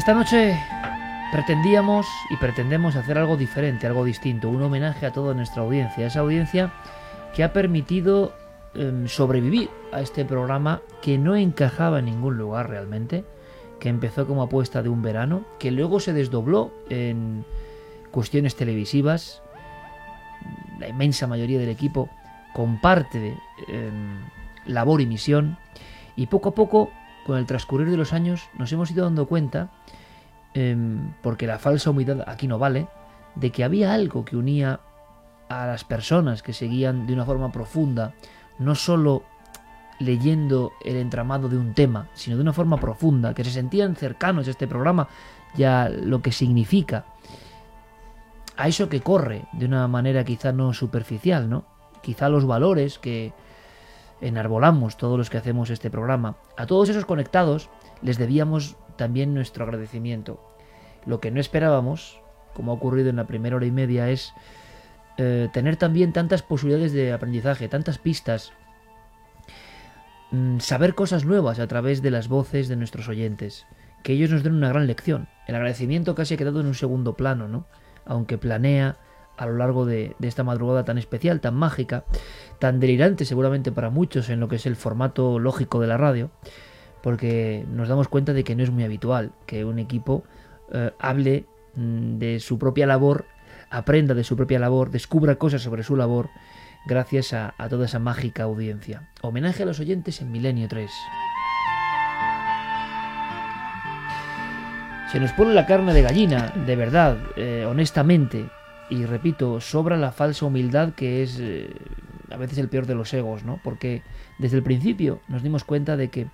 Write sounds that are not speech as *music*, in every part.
Esta noche pretendíamos y pretendemos hacer algo diferente, algo distinto, un homenaje a toda nuestra audiencia, esa audiencia que ha permitido em, sobrevivir a este programa que no encajaba en ningún lugar realmente, que empezó como apuesta de un verano, que luego se desdobló en cuestiones televisivas, la inmensa mayoría del equipo comparte em, labor y misión, y poco a poco, con el transcurrir de los años, nos hemos ido dando cuenta Em, porque la falsa humildad aquí no vale, de que había algo que unía a las personas que seguían de una forma profunda, no solo leyendo el entramado de un tema, sino de una forma profunda, que se sentían cercanos a este programa, ya lo que significa, a eso que corre de una manera quizá no superficial, ¿no? Quizá los valores que enarbolamos todos los que hacemos este programa, a todos esos conectados les debíamos también nuestro agradecimiento. Lo que no esperábamos, como ha ocurrido en la primera hora y media, es eh, tener también tantas posibilidades de aprendizaje, tantas pistas, mm, saber cosas nuevas a través de las voces de nuestros oyentes, que ellos nos den una gran lección. El agradecimiento casi ha quedado en un segundo plano, ¿no? Aunque planea a lo largo de, esta madrugada tan especial, tan mágica, tan delirante seguramente para muchos en lo que es el formato lógico de la radio, porque nos damos cuenta de que no es muy habitual que un equipo eh, hable mm, de su propia labor, aprenda de su propia labor, descubra cosas sobre su labor, gracias a, toda esa mágica audiencia. Homenaje a los oyentes en Milenio 3. Se nos pone la carne de gallina, de verdad, eh, honestamente, y repito, sobra la falsa humildad que es eh, a veces el peor de los egos, ¿no? Porque desde el principio nos dimos cuenta de que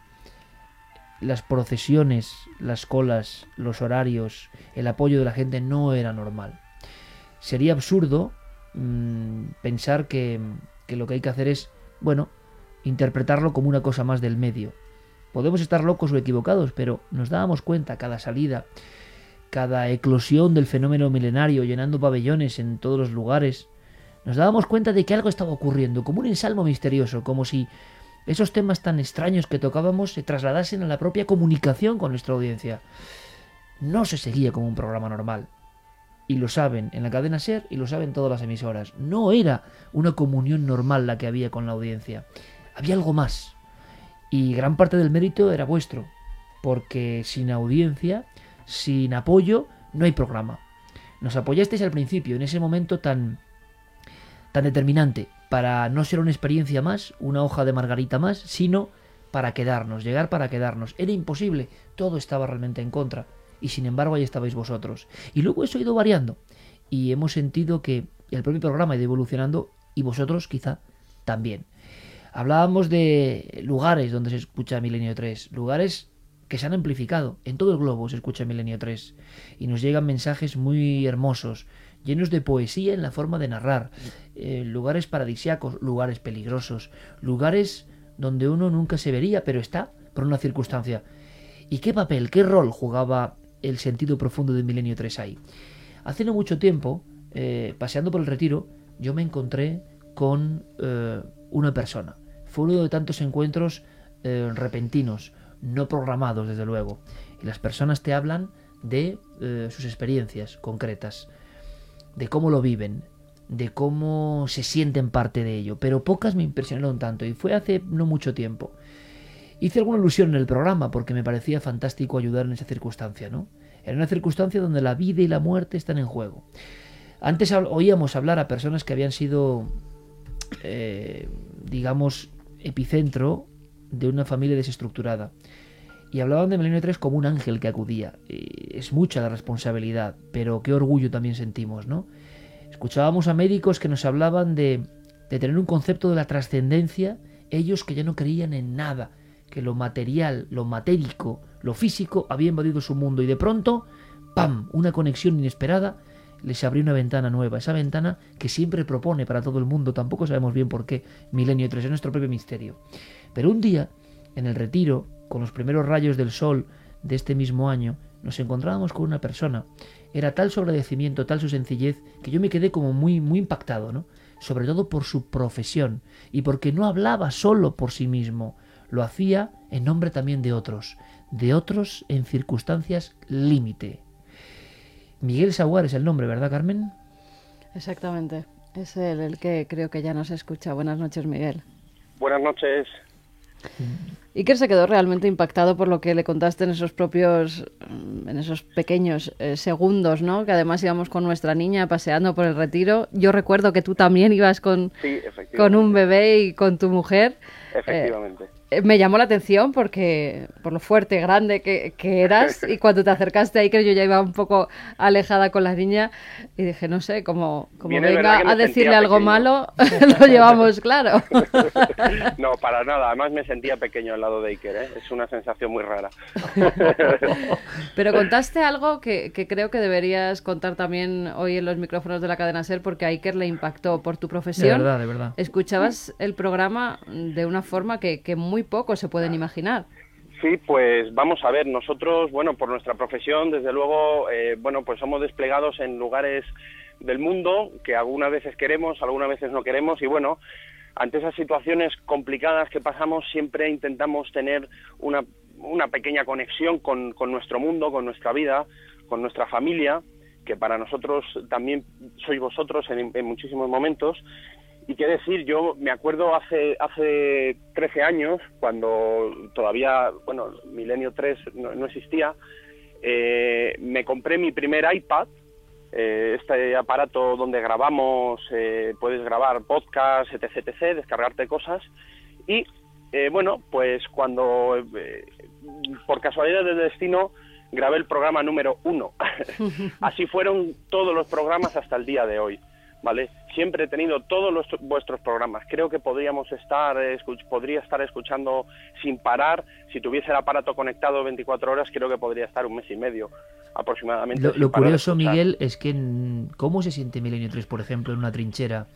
las procesiones, las colas, los horarios, el apoyo de la gente no era normal. Sería absurdo mm, pensar que, que lo que hay que hacer es, bueno, interpretarlo como una cosa más del medio. Podemos estar locos o equivocados, pero nos dábamos cuenta cada salida, cada eclosión del fenómeno milenario llenando pabellones en todos los lugares, nos dábamos cuenta de que algo estaba ocurriendo, como un ensalmo misterioso, como si esos temas tan extraños que tocábamos se trasladasen a la propia comunicación con nuestra audiencia. No se seguía como un programa normal. Y lo saben en la cadena Ser y lo saben todas las emisoras. No era una comunión normal la que había con la audiencia. Había algo más. Y gran parte del mérito era vuestro. Porque sin audiencia, sin apoyo, no hay programa. Nos apoyasteis al principio, en ese momento tan, tan determinante para no ser una experiencia más, una hoja de margarita más, sino para quedarnos, llegar para quedarnos. Era imposible, todo estaba realmente en contra. Y sin embargo ahí estabais vosotros. Y luego eso ha ido variando. Y hemos sentido que el propio programa ha ido evolucionando y vosotros quizá también. Hablábamos de lugares donde se escucha Milenio 3, lugares que se han amplificado. En todo el globo se escucha Milenio 3 y nos llegan mensajes muy hermosos, llenos de poesía en la forma de narrar, eh, lugares paradisiacos, lugares peligrosos, lugares donde uno nunca se vería, pero está por una circunstancia. ¿Y qué papel, qué rol jugaba el sentido profundo de Milenio 3 ahí? Hace no mucho tiempo, eh, paseando por el retiro, yo me encontré con eh, una persona. Fue uno de tantos encuentros repentinos, no programados, desde luego. Y las personas te hablan de sus experiencias concretas de cómo lo viven, de cómo se sienten parte de ello, pero pocas me impresionaron tanto y fue hace no mucho tiempo. Hice alguna ilusión en el programa porque me parecía fantástico ayudar en esa circunstancia, ¿no? Era una circunstancia donde la vida y la muerte están en juego. Antes oíamos hablar a personas que habían sido, eh, digamos, epicentro de una familia desestructurada. Y hablaban de Milenio 3 como un ángel que acudía. Es mucha la responsabilidad, pero qué orgullo también sentimos, ¿no? Escuchábamos a médicos que nos hablaban de, de tener un concepto de la trascendencia, ellos que ya no creían en nada, que lo material, lo matérico, lo físico había invadido su mundo y de pronto, ¡pam!, una conexión inesperada les abrió una ventana nueva, esa ventana que siempre propone para todo el mundo, tampoco sabemos bien por qué, Milenio 3 es nuestro propio misterio. Pero un día, en el retiro, con los primeros rayos del sol de este mismo año, nos encontrábamos con una persona. Era tal su agradecimiento, tal su sencillez, que yo me quedé como muy, muy impactado, ¿no? Sobre todo por su profesión y porque no hablaba solo por sí mismo, lo hacía en nombre también de otros, de otros en circunstancias límite. Miguel Saguar es el nombre, ¿verdad, Carmen? Exactamente. Es él el que creo que ya nos escucha. Buenas noches, Miguel. Buenas noches. Iker se quedó realmente impactado por lo que le contaste en esos propios, en esos pequeños eh, segundos, ¿no? Que además íbamos con nuestra niña paseando por el retiro. Yo recuerdo que tú también ibas con, con un bebé y con tu mujer. Efectivamente. Eh, me llamó la atención porque por lo fuerte, grande que, eras *laughs* y cuando te acercaste ahí que yo ya iba un poco alejada con la niña y dije, no sé, como, como venga a decirle algo malo, *laughs* *laughs* lo llevamos claro. no, para nada, además me sentía pequeño al lado de Iker, ¿eh? es una sensación muy rara. Pero contaste algo que, creo que deberías contar también hoy en los micrófonos de la cadena SER porque a Iker le impactó por tu profesión. De verdad, de verdad. Escuchabas el programa de una forma que, que muy muy poco se pueden imaginar. Sí, pues vamos a ver, nosotros, bueno, por nuestra profesión, desde luego, eh, bueno, pues somos desplegados en lugares del mundo que algunas veces queremos, algunas veces no queremos y bueno, ante esas situaciones complicadas que pasamos siempre intentamos tener una, una pequeña conexión con, con nuestro mundo, con nuestra vida, con nuestra familia, que para nosotros también sois vosotros en muchísimos momentos y qué decir, yo me acuerdo hace, hace 13 años, cuando todavía, bueno, Milenio 3 no, existía, eh, me compré mi primer iPad, eh, este aparato donde grabamos, eh, puedes grabar podcast, etc, etc, descargarte cosas, y bueno, pues cuando, por casualidad del destino, grabé el programa número uno. *laughs* *laughs* Así fueron todos los programas hasta el día de hoy. ¿Vale? Siempre he tenido todos los, vuestros programas. Creo que podríamos estar, podría estar escuchando sin parar. Si tuviese el aparato conectado 24 horas, creo que podría estar un mes y medio aproximadamente. Lo, curioso, Miguel, es que ¿cómo se siente Milenio 3, por ejemplo, en una trinchera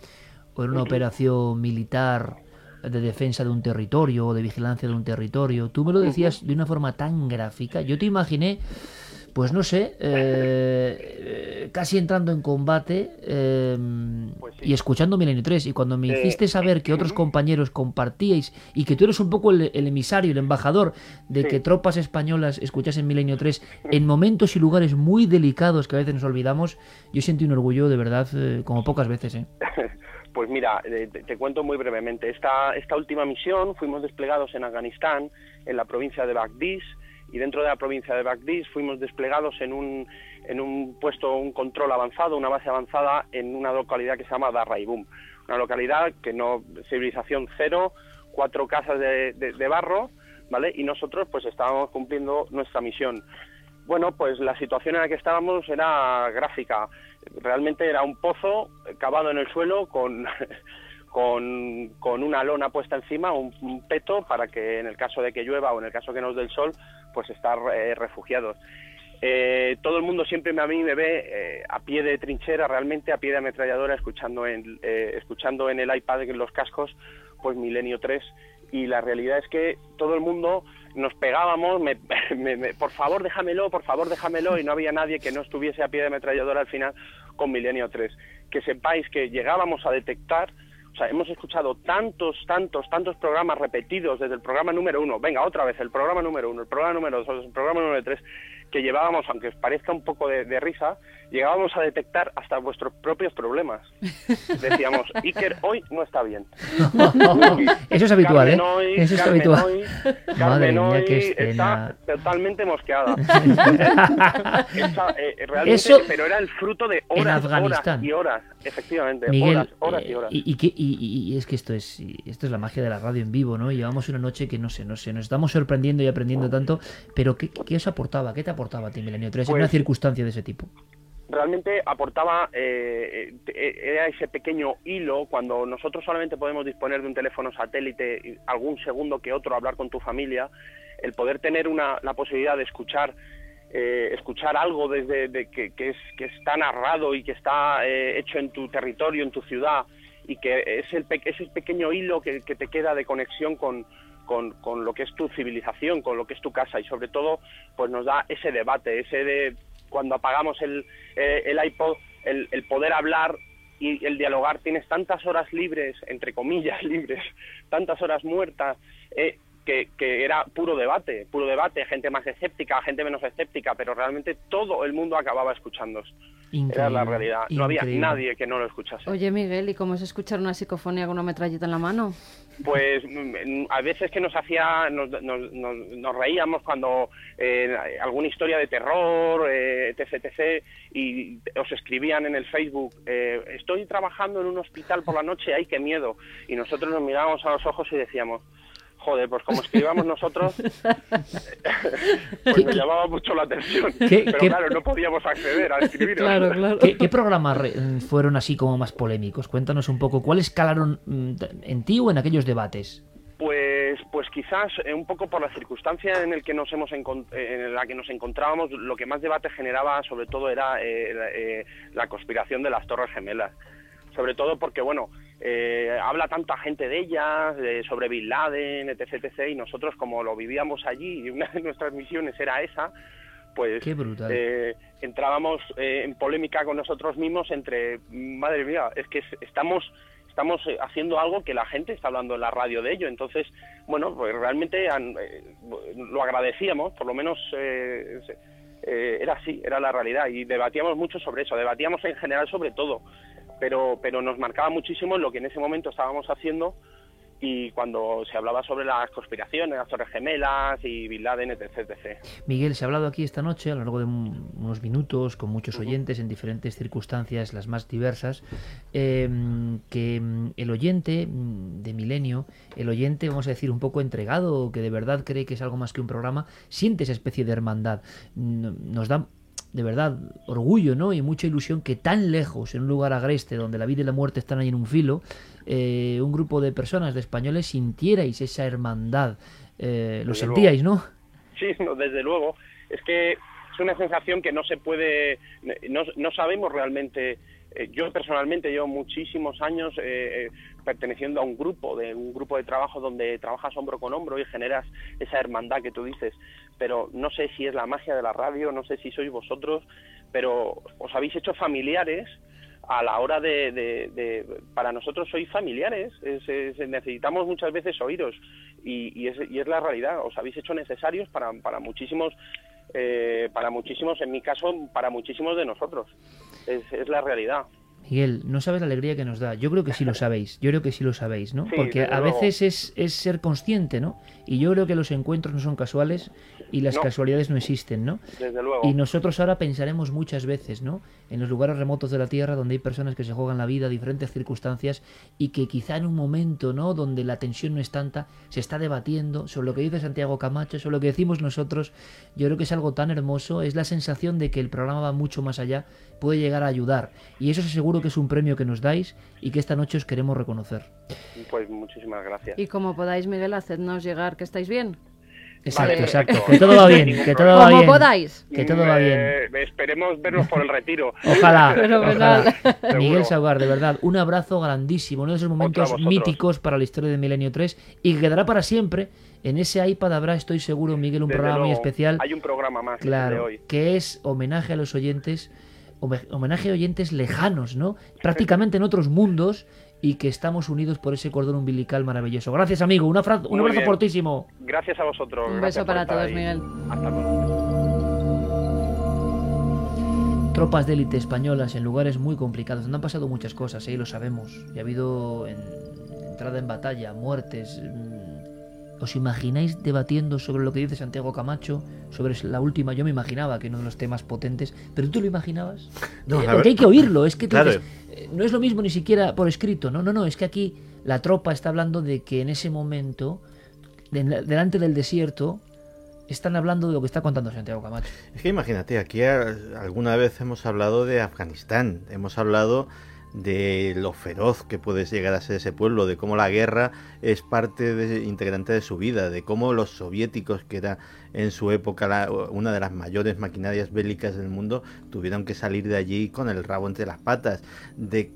o en una operación militar? de defensa de un territorio o de vigilancia de un territorio. Tú me lo decías de una forma tan gráfica. Yo te imaginé pues no sé, eh, casi entrando en combate em, pues y escuchando Milenio 3. Y cuando me hiciste saber que otros compañeros compartíais y que tú eres un poco el, emisario, el embajador de que tropas españolas escuchasen Milenio 3 en momentos y lugares muy delicados que a veces nos olvidamos, yo sentí un orgullo de verdad eh, como pocas veces. ¿eh? *laughs* Pues mira, te, cuento muy brevemente. Esta, esta última misión fuimos desplegados en Afganistán, en la provincia de Bagdís, y dentro de la provincia de Bagdís fuimos desplegados en un, en un puesto, un control avanzado, una base avanzada en una localidad que se llama Darraibum, una localidad que no, civilización cero, cuatro casas de, de, barro, ¿vale? Y nosotros pues estábamos cumpliendo nuestra misión. Bueno, pues la situación en la que estábamos era gráfica. Realmente era un pozo cavado en el suelo con, *laughs* con, con una lona puesta encima, un, peto, para que en el caso de que llueva o en el caso que nos dé el sol, pues estar eh, refugiados. Eh, todo el mundo siempre a mí me ve eh, a pie de trinchera, realmente a pie de ametralladora, escuchando en, escuchando en el iPad, en los cascos, pues Milenio 3. Y la realidad es que todo el mundo nos pegábamos, *laughs* por favor déjamelo, por favor déjamelo, y no había nadie que no estuviese a pie de ametralladora al final con Milenio 3. Que sepáis que llegábamos a detectar o sea, hemos escuchado tantos, tantos, tantos programas repetidos desde el programa número uno, venga, otra vez, el programa número uno, el programa número dos, el programa número tres, que llevábamos, aunque os parezca un poco de, risa, llegábamos a detectar hasta vuestros propios problemas. *laughs* Decíamos, Iker hoy no está bien. *laughs* Eso es habitual, ¿eh? Eso es habitual. Hoy, Madre mía, qué está totalmente mosqueada. *laughs* Eh, realmente, pero era el fruto de horas, horas y horas, efectivamente, horas, horas y eh, horas. Y, y, y, es que esto es esto es la magia de la radio en vivo, ¿no? Llevamos una noche que no sé, no sé, nos estamos sorprendiendo y aprendiendo tanto, pero ¿qué, qué os aportaba? ¿Qué te aportaba a ti Milenio 3 en una pues circunstancia de ese tipo? Realmente aportaba, eh, eh, era ese pequeño hilo, cuando nosotros solamente podemos disponer de un teléfono satélite, algún segundo que otro, hablar con tu familia, el poder tener una, la posibilidad de escuchar eh, escuchar algo desde de, que, es, que está narrado y que está hecho en tu territorio, en tu ciudad, y que es el, ese pequeño hilo que, que te queda de conexión con, con, con, lo que es tu civilización, con lo que es tu casa y sobre todo pues nos da ese debate, ese de cuando apagamos el, eh, el iPod, el, el, poder hablar y el dialogar, tienes tantas horas libres, entre comillas *laughs* libres, tantas horas muertas, eh, que, que, era puro debate, puro debate, gente más escéptica, gente menos escéptica, pero realmente todo el mundo acababa escuchando. Era la realidad. No había nadie que no lo escuchase. Oye, Miguel, ¿y cómo es escuchar una psicofonía con una metralleta en la mano? Pues mm, a veces que nos hacía, nos, nos, reíamos cuando eh, alguna historia de terror, eh, etc, etc, y os escribían en el Facebook, eh, estoy trabajando en un hospital por la noche, ay, qué miedo. Y nosotros nos mirábamos a los ojos y decíamos, joder, pues como escribíamos nosotros, *laughs* pues me llamaba mucho la atención. Pero claro, no podíamos acceder a escribir. Claro, claro. ¿Qué, programas fueron así como más polémicos? Cuéntanos un poco, ¿cuáles calaron mm, en ti o en aquellos debates? Pues, pues quizás eh, un poco por la circunstancia en el que nos hemos en la que nos encontrábamos, lo que más debate generaba sobre todo era eh, eh, la conspiración de las Torres Gemelas. Sobre todo porque, bueno, eh, habla tanta gente de ellas, sobre Bin Laden, etc, etc, y nosotros como lo vivíamos allí y una de nuestras misiones era esa, pues eh, entrábamos eh, en polémica con nosotros mismos entre, madre mía, es que estamos estamos haciendo algo que la gente está hablando en la radio de ello, entonces, bueno, pues realmente lo agradecíamos, por lo menos era así, era la realidad, y debatíamos mucho sobre eso, debatíamos en general sobre todo, pero, pero nos marcaba muchísimo lo que en ese momento estábamos haciendo y cuando se hablaba sobre las conspiraciones, las Torres Gemelas y Bin Laden, etc, etc. Miguel, se ha hablado aquí esta noche a lo largo de unos minutos con muchos oyentes en diferentes circunstancias, las más diversas, em, que mm, el oyente mm, de Milenio, el oyente, vamos a decir, un poco entregado, que de verdad cree que es algo más que un programa, siente esa especie de hermandad. Nos da de verdad orgullo ¿no? y mucha ilusión que tan lejos, en un lugar agreste donde la vida y la muerte están ahí en un filo, eh, un grupo de personas, de españoles, sintierais esa hermandad. Eh, lo sentíais, ¿no? Sí, desde luego. Es que es una sensación que no se puede, no, no sabemos realmente yo personalmente llevo muchísimos años perteneciendo a un grupo, de un grupo de trabajo donde trabajas hombro con hombro y generas esa hermandad que tú dices. Pero no sé si es la magia de la radio, no sé si sois vosotros, pero os habéis hecho familiares a la hora de, para nosotros sois familiares, necesitamos muchas veces oíros y, es, y, es, la realidad, os habéis hecho necesarios para, para muchísimos, eh, para muchísimos, en mi caso, para muchísimos de nosotros, es la realidad. Miguel, no sabes la alegría que nos da. Yo creo que sí lo sabéis. Yo creo que sí lo sabéis, ¿no? Porque a veces es, es, ser consciente, ¿no? Y yo creo que los encuentros no son casuales y las casualidades no existen, ¿no? Desde luego. Y nosotros ahora pensaremos muchas veces, ¿no? En los lugares remotos de la Tierra donde hay personas que se juegan la vida, diferentes circunstancias y que quizá en un momento, ¿no? Donde la tensión no es tanta, se está debatiendo sobre lo que dice Santiago Camacho, sobre lo que decimos nosotros. Yo creo que es algo tan hermoso, es la sensación de que el programa va mucho más allá, puede llegar a ayudar. Y eso seguro que es un premio que nos dais y que esta noche os queremos reconocer. Pues muchísimas gracias. Y como podáis, Miguel, hacednos llegar que estáis bien. Exacto, exacto. Que todo va bien, que todo va bien. Como podáis. Que todo va bien. esperemos vernos por el retiro. Ojalá. *laughs* ojalá. *laughs* Miguel Saugar, de verdad, un abrazo grandísimo, uno de esos momentos míticos para la historia de Milenio 3 y que quedará para siempre. En ese iPad habrá, estoy seguro, Miguel, un programa muy especial. Hay un programa más claro, de hoy. que es homenaje a los oyentes homenaje a oyentes lejanos, ¿no? Prácticamente en otros mundos y que estamos unidos por ese cordón umbilical maravilloso. Gracias, amigo. Un, abrazo fortísimo. Gracias a vosotros. Un beso para todos, Miguel. Hasta luego. Tropas de élite españolas en lugares muy complicados, donde han pasado muchas cosas, ¿eh? lo sabemos. Y ha habido entrada en batalla, muertes, ¿Os imagináis debatiendo sobre lo que dice Santiago Camacho? Sobre la última, yo me imaginaba que uno de los temas potentes, pero ¿tú lo imaginabas? No, eh, porque hay que oírlo, es que eh, no es lo mismo ni siquiera por escrito, no, no, no, es que aquí la tropa está hablando de que en ese momento, delante del desierto, están hablando de lo que está contando Santiago Camacho. Es que imagínate, aquí alguna vez hemos hablado de Afganistán, hemos hablado de lo feroz que puede llegar a ser ese pueblo, de cómo la guerra es parte de, integrante de su vida, de cómo los soviéticos, que era en su época una de las mayores maquinarias bélicas del mundo, tuvieron que salir de allí con el rabo entre las patas, de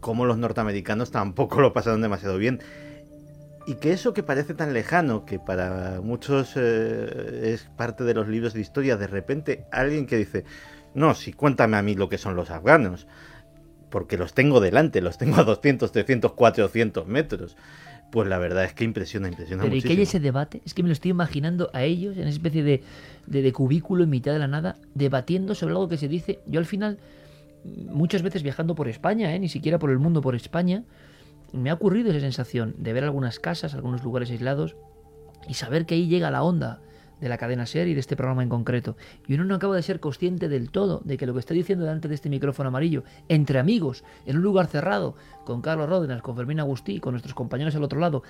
cómo los norteamericanos tampoco lo pasaron demasiado bien. Y que eso que parece tan lejano, que para muchos eh, es parte de los libros de historia, de repente alguien que dice, no, si cuéntame a mí lo que son los afganos, porque los tengo delante, los tengo a 200, 300, 400 metros. pues la verdad es que impresiona, impresiona Pero y que haya ese debate, es que me lo estoy imaginando a ellos en esa especie de, de, de cubículo en mitad de la nada, debatiendo sobre algo que se dice. Yo al final, muchas veces viajando por España, ¿eh? ni siquiera por el mundo, por España, me ha ocurrido esa sensación de ver algunas casas, algunos lugares aislados y saber que ahí llega la onda de la cadena SER y de este programa en concreto. Y uno no acaba de ser consciente del todo de que lo que está diciendo delante de este micrófono amarillo, entre amigos, en un lugar cerrado, con Carlos Ródenas, con Fermín Agustí, con nuestros compañeros al otro lado,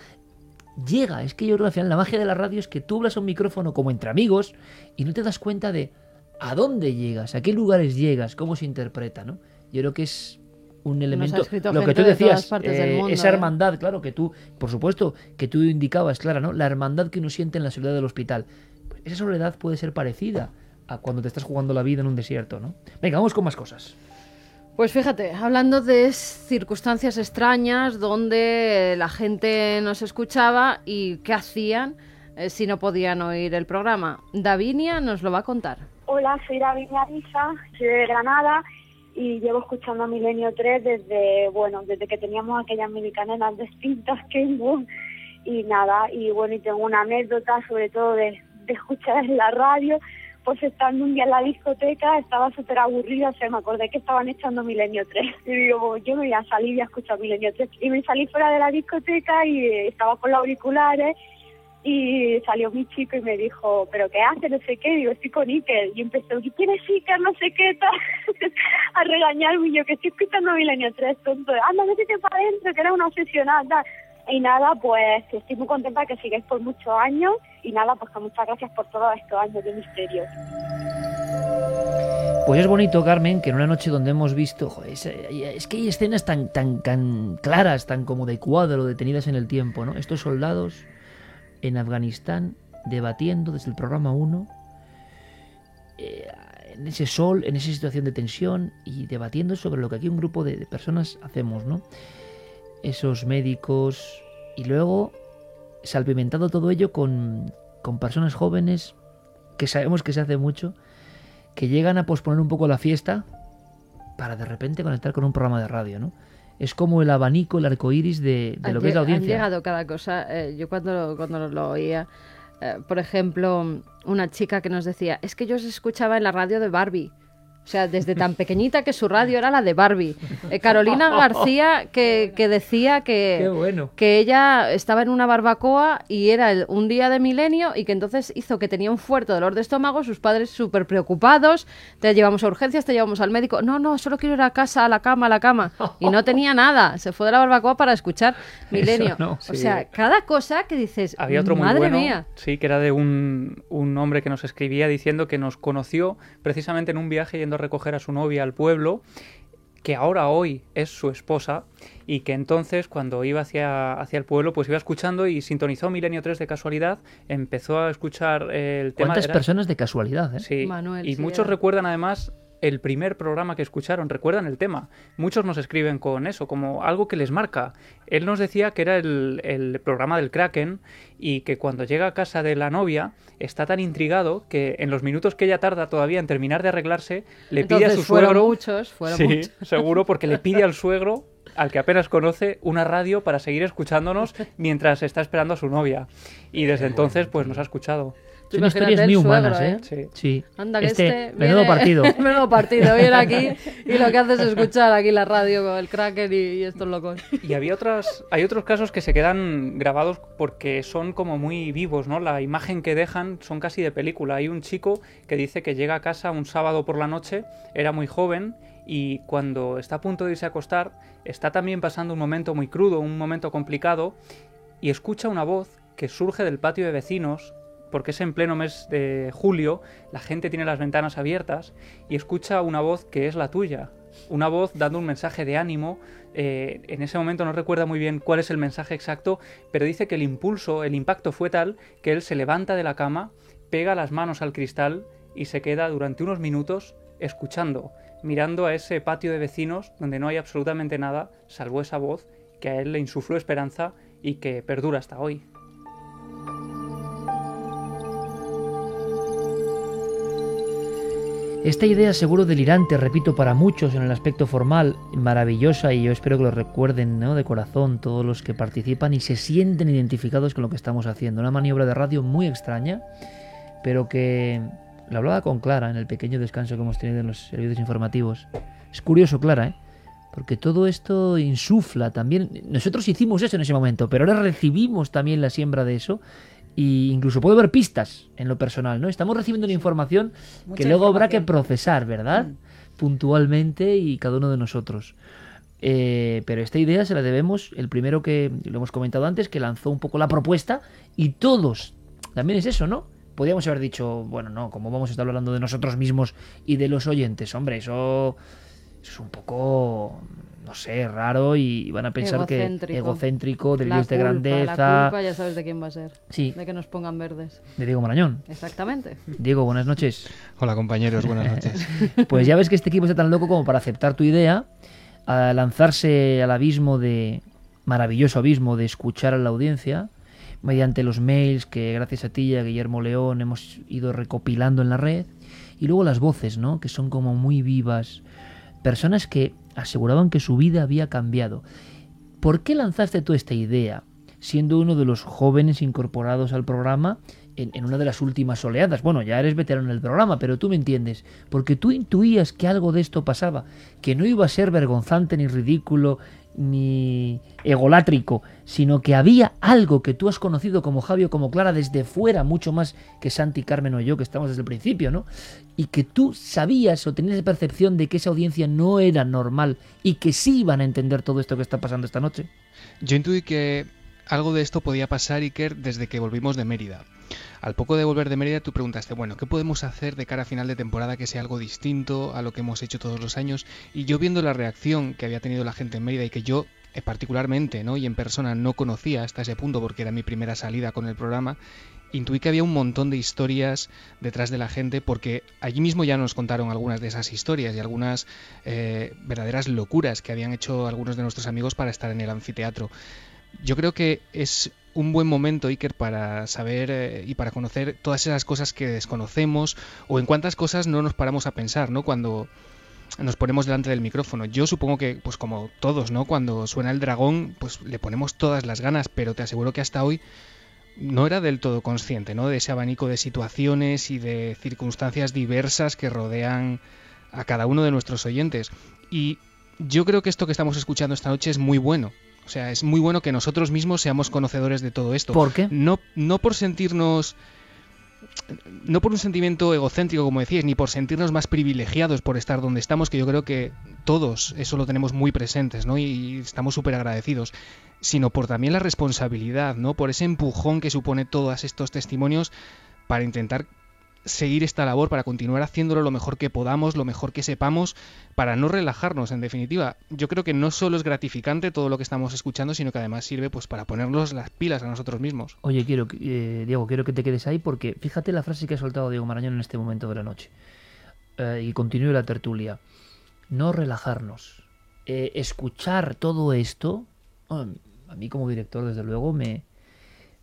llega. Es que yo creo que al final la magia de la radio es que tú hablas a un micrófono como entre amigos y no te das cuenta de a dónde llegas, a qué lugares llegas, cómo se interpreta, ¿no? Yo creo que es un elemento lo que tú de decías eh, mundo, esa ¿eh? hermandad claro que tú por supuesto que tú indicabas clara no la hermandad que uno siente en la soledad del hospital esa soledad puede ser parecida a cuando te estás jugando la vida en un desierto no venga vamos con más cosas Pues fíjate, hablando de circunstancias extrañas donde la gente nos escuchaba y qué hacían eh, si no podían oír el programa. Davinia nos lo va a contar. Hola, soy David Arisa, soy de Granada y llevo escuchando a Milenio 3 desde, bueno, desde que teníamos aquellas minicanenas distintas que hubo y nada, y bueno, y tengo una anécdota sobre todo de, de escuchar en la radio, pues estando un día en la discoteca estaba súper aburrida, o sea, me acordé que estaban echando Milenio 3 *laughs* y digo, pues yo me voy a salir y a escuchar Milenio 3 y me salí fuera de la discoteca y eh, estaba con los auriculares y salió mi chico y me dijo, ¿pero qué hace? No sé qué. Digo, estoy con Iker. Y empezó, ¿y quién es Iker? No sé qué, tal. *laughs* a regañarme. Y yo, que estoy escuchando Milenio 3, tonto. Anda, métete para adentro, que eres una obsesionada. Y nada, pues estoy muy contenta que sigáis por muchos años. Y nada, pues que muchas gracias por todos estos años de misterio. Pues es bonito, Carmen, que en una noche donde hemos visto, es, que hay escenas tan, tan, tan claras, tan como de cuadro, detenidas en el tiempo, ¿no? Estos soldados en Afganistán debatiendo desde el programa 1 eh, en ese sol, en esa situación de tensión y debatiendo sobre lo que aquí un grupo de personas hacemos, ¿no? Esos médicos y luego salpimentado todo ello con, con personas jóvenes que sabemos que se hace mucho que llegan a posponer un poco la fiesta para de repente conectar con un programa de radio, ¿no? Es como el abanico, el arco iris de, de lo que es la audiencia. Han llegado cada cosa. Eh, yo cuando, cuando lo oía, eh, por ejemplo, una chica que nos decía, es que yo os escuchaba en la radio de Barbie. O sea, desde tan pequeñita que su radio era la de Barbie. Eh, Carolina *laughs* García que, que decía que, bueno. que ella estaba en una barbacoa y era el, un día de milenio y que entonces hizo que tenía un fuerte dolor de estómago, sus padres súper preocupados, te llevamos a urgencias, te llevamos al médico, no, no, solo quiero ir a casa, a la cama, a la cama. Y no tenía nada, se fue de la barbacoa para escuchar *laughs* milenio. no. O sea, cada cosa que dices, Había otro muy madre bueno, mía. sí, que era de un, un hombre que nos escribía diciendo que nos conoció precisamente en un viaje yendo a recoger a su novia al pueblo, que ahora hoy es su esposa y que entonces cuando iba hacia, hacia el pueblo pues iba escuchando y sintonizó Milenio 3 de casualidad, empezó a escuchar eh, el tema... ¿Cuántas era- personas de casualidad, eh? Sí, Manuel, y sí, muchos era. recuerdan además el primer programa que escucharon, recuerdan el tema. Muchos nos escriben con eso, como algo que les marca. Él nos decía que era el, el programa del Kraken y que cuando llega a casa de la novia está tan intrigado que en los minutos que ella tarda todavía en terminar de arreglarse, le pide a su fueron suegro... muchos, fueron Sí, muchos. *laughs* seguro, porque le pide al suegro, al que apenas conoce, una radio para seguir escuchándonos mientras está esperando a su novia. Y desde entonces, pues nos ha escuchado. Son imagínate historias muy humanas, suegro, ¿eh? ¿eh? Sí. Sí. Anda, que este, este, menudo viene- partido. *laughs* menudo partido, viene aquí y lo que hace es escuchar aquí la radio con el Kraken y, y estos locos. Y había otras, hay otros casos que se quedan grabados porque son como muy vivos, ¿no? La imagen que dejan son casi de película. Hay un chico que dice que llega a casa un sábado por la noche, era muy joven y cuando está a punto de irse a acostar, está también pasando un momento muy crudo, un momento complicado y escucha una voz que surge del patio de vecinos porque es en pleno mes de julio, la gente tiene las ventanas abiertas y escucha una voz que es la tuya, una voz dando un mensaje de ánimo. eh, en ese momento no recuerda muy bien cuál es el mensaje exacto, pero dice que el impulso, el impacto fue tal que él se levanta de la cama, pega las manos al cristal y se queda durante unos minutos escuchando, mirando a ese patio de vecinos donde no hay absolutamente nada, salvo esa voz que a él le insufló esperanza y que perdura hasta hoy. Esta idea seguro delirante, repito, para muchos en el aspecto formal, maravillosa y yo espero que lo recuerden de corazón todos los que participan y se sienten identificados con lo que estamos haciendo. Una maniobra de radio muy extraña, pero que la hablaba con Clara en el pequeño descanso que hemos tenido en los servicios informativos. Es curioso, Clara, ¿eh? porque todo esto insufla también. Nosotros hicimos eso en ese momento, pero ahora recibimos también la siembra de eso y incluso puede haber pistas en lo personal, ¿no? Estamos recibiendo una información que luego habrá que procesar, ¿verdad? Mm. Puntualmente y cada uno de nosotros. Eh, pero esta idea se la debemos, el primero que lo hemos comentado antes, que lanzó un poco la propuesta y todos, también es eso, ¿no? Podríamos haber dicho, bueno, no, como vamos a estar hablando de nosotros mismos y de los oyentes, hombre, eso, eso es un poco no sé, raro y van a pensar que egocéntrico, delirios de grandeza. La culpa ya sabes de quién va a ser. Sí. De que nos pongan verdes. De Diego Marañón. Exactamente. Diego, buenas noches. Hola compañeros, buenas noches. *laughs* pues ya ves que este equipo está tan loco como para aceptar tu idea, a lanzarse al abismo de, maravilloso abismo de escuchar a la audiencia, mediante los mails que gracias a ti y a Guillermo León hemos ido recopilando en la red, y luego las voces, ¿no? Que son como muy vivas. Personas que aseguraban que su vida había cambiado. ¿Por qué lanzaste tú esta idea, siendo uno de los jóvenes incorporados al programa en, una de las últimas oleadas? Bueno, ya eres veterano en el programa, pero tú me entiendes, porque tú intuías que algo de esto pasaba, que no iba a ser vergonzante ni ridículo ni egolátrico, sino que había algo que tú has conocido como Javio, como Clara, desde fuera, mucho más que Santi, Carmen o yo, que estamos desde el principio, ¿no? Y que tú sabías o tenías percepción de que esa audiencia no era normal y que sí iban a entender todo esto que está pasando esta noche. Yo intuí que algo de esto podía pasar, Iker, desde que volvimos de Mérida. Al poco de volver de Mérida tú preguntaste, bueno, ¿qué podemos hacer de cara a final de temporada que sea algo distinto a lo que hemos hecho todos los años? Y yo viendo la reacción que había tenido la gente en Mérida y que yo eh, particularmente, ¿no? Y en persona no conocía hasta ese punto porque era mi primera salida con el programa, intuí que había un montón de historias detrás de la gente porque allí mismo ya nos contaron algunas de esas historias y algunas eh, verdaderas locuras que habían hecho algunos de nuestros amigos para estar en el anfiteatro. Yo creo que es un buen momento, Iker, para saber eh, y para conocer todas esas cosas que desconocemos o en cuántas cosas no nos paramos a pensar, ¿no? Cuando nos ponemos delante del micrófono. Yo supongo que, pues como todos, ¿no? Cuando suena el dragón, pues le ponemos todas las ganas, pero te aseguro que hasta hoy no era del todo consciente, ¿no? De ese abanico de situaciones y de circunstancias diversas que rodean a cada uno de nuestros oyentes. Y yo creo que esto que estamos escuchando esta noche es muy bueno. O sea, es muy bueno que nosotros mismos seamos conocedores de todo esto. ¿Por qué? No, no por sentirnos no por un sentimiento egocéntrico, como decías, ni por sentirnos más privilegiados por estar donde estamos, que yo creo que todos eso lo tenemos muy presentes, ¿no? Y estamos súper agradecidos, sino por también la responsabilidad, ¿no? Por ese empujón que supone todos estos testimonios para intentar seguir esta labor, para continuar haciéndolo lo mejor que podamos, lo mejor que sepamos, para no relajarnos, en definitiva. Yo creo que no solo es gratificante todo lo que estamos escuchando, sino que además sirve pues para ponernos las pilas a nosotros mismos. Oye, quiero, eh, Diego, quiero que te quedes ahí porque fíjate la frase que ha soltado Diego Marañón en este momento de la noche. Eh, y continúe la tertulia. No relajarnos. Eh, escuchar todo esto, a mí como director, desde luego, me,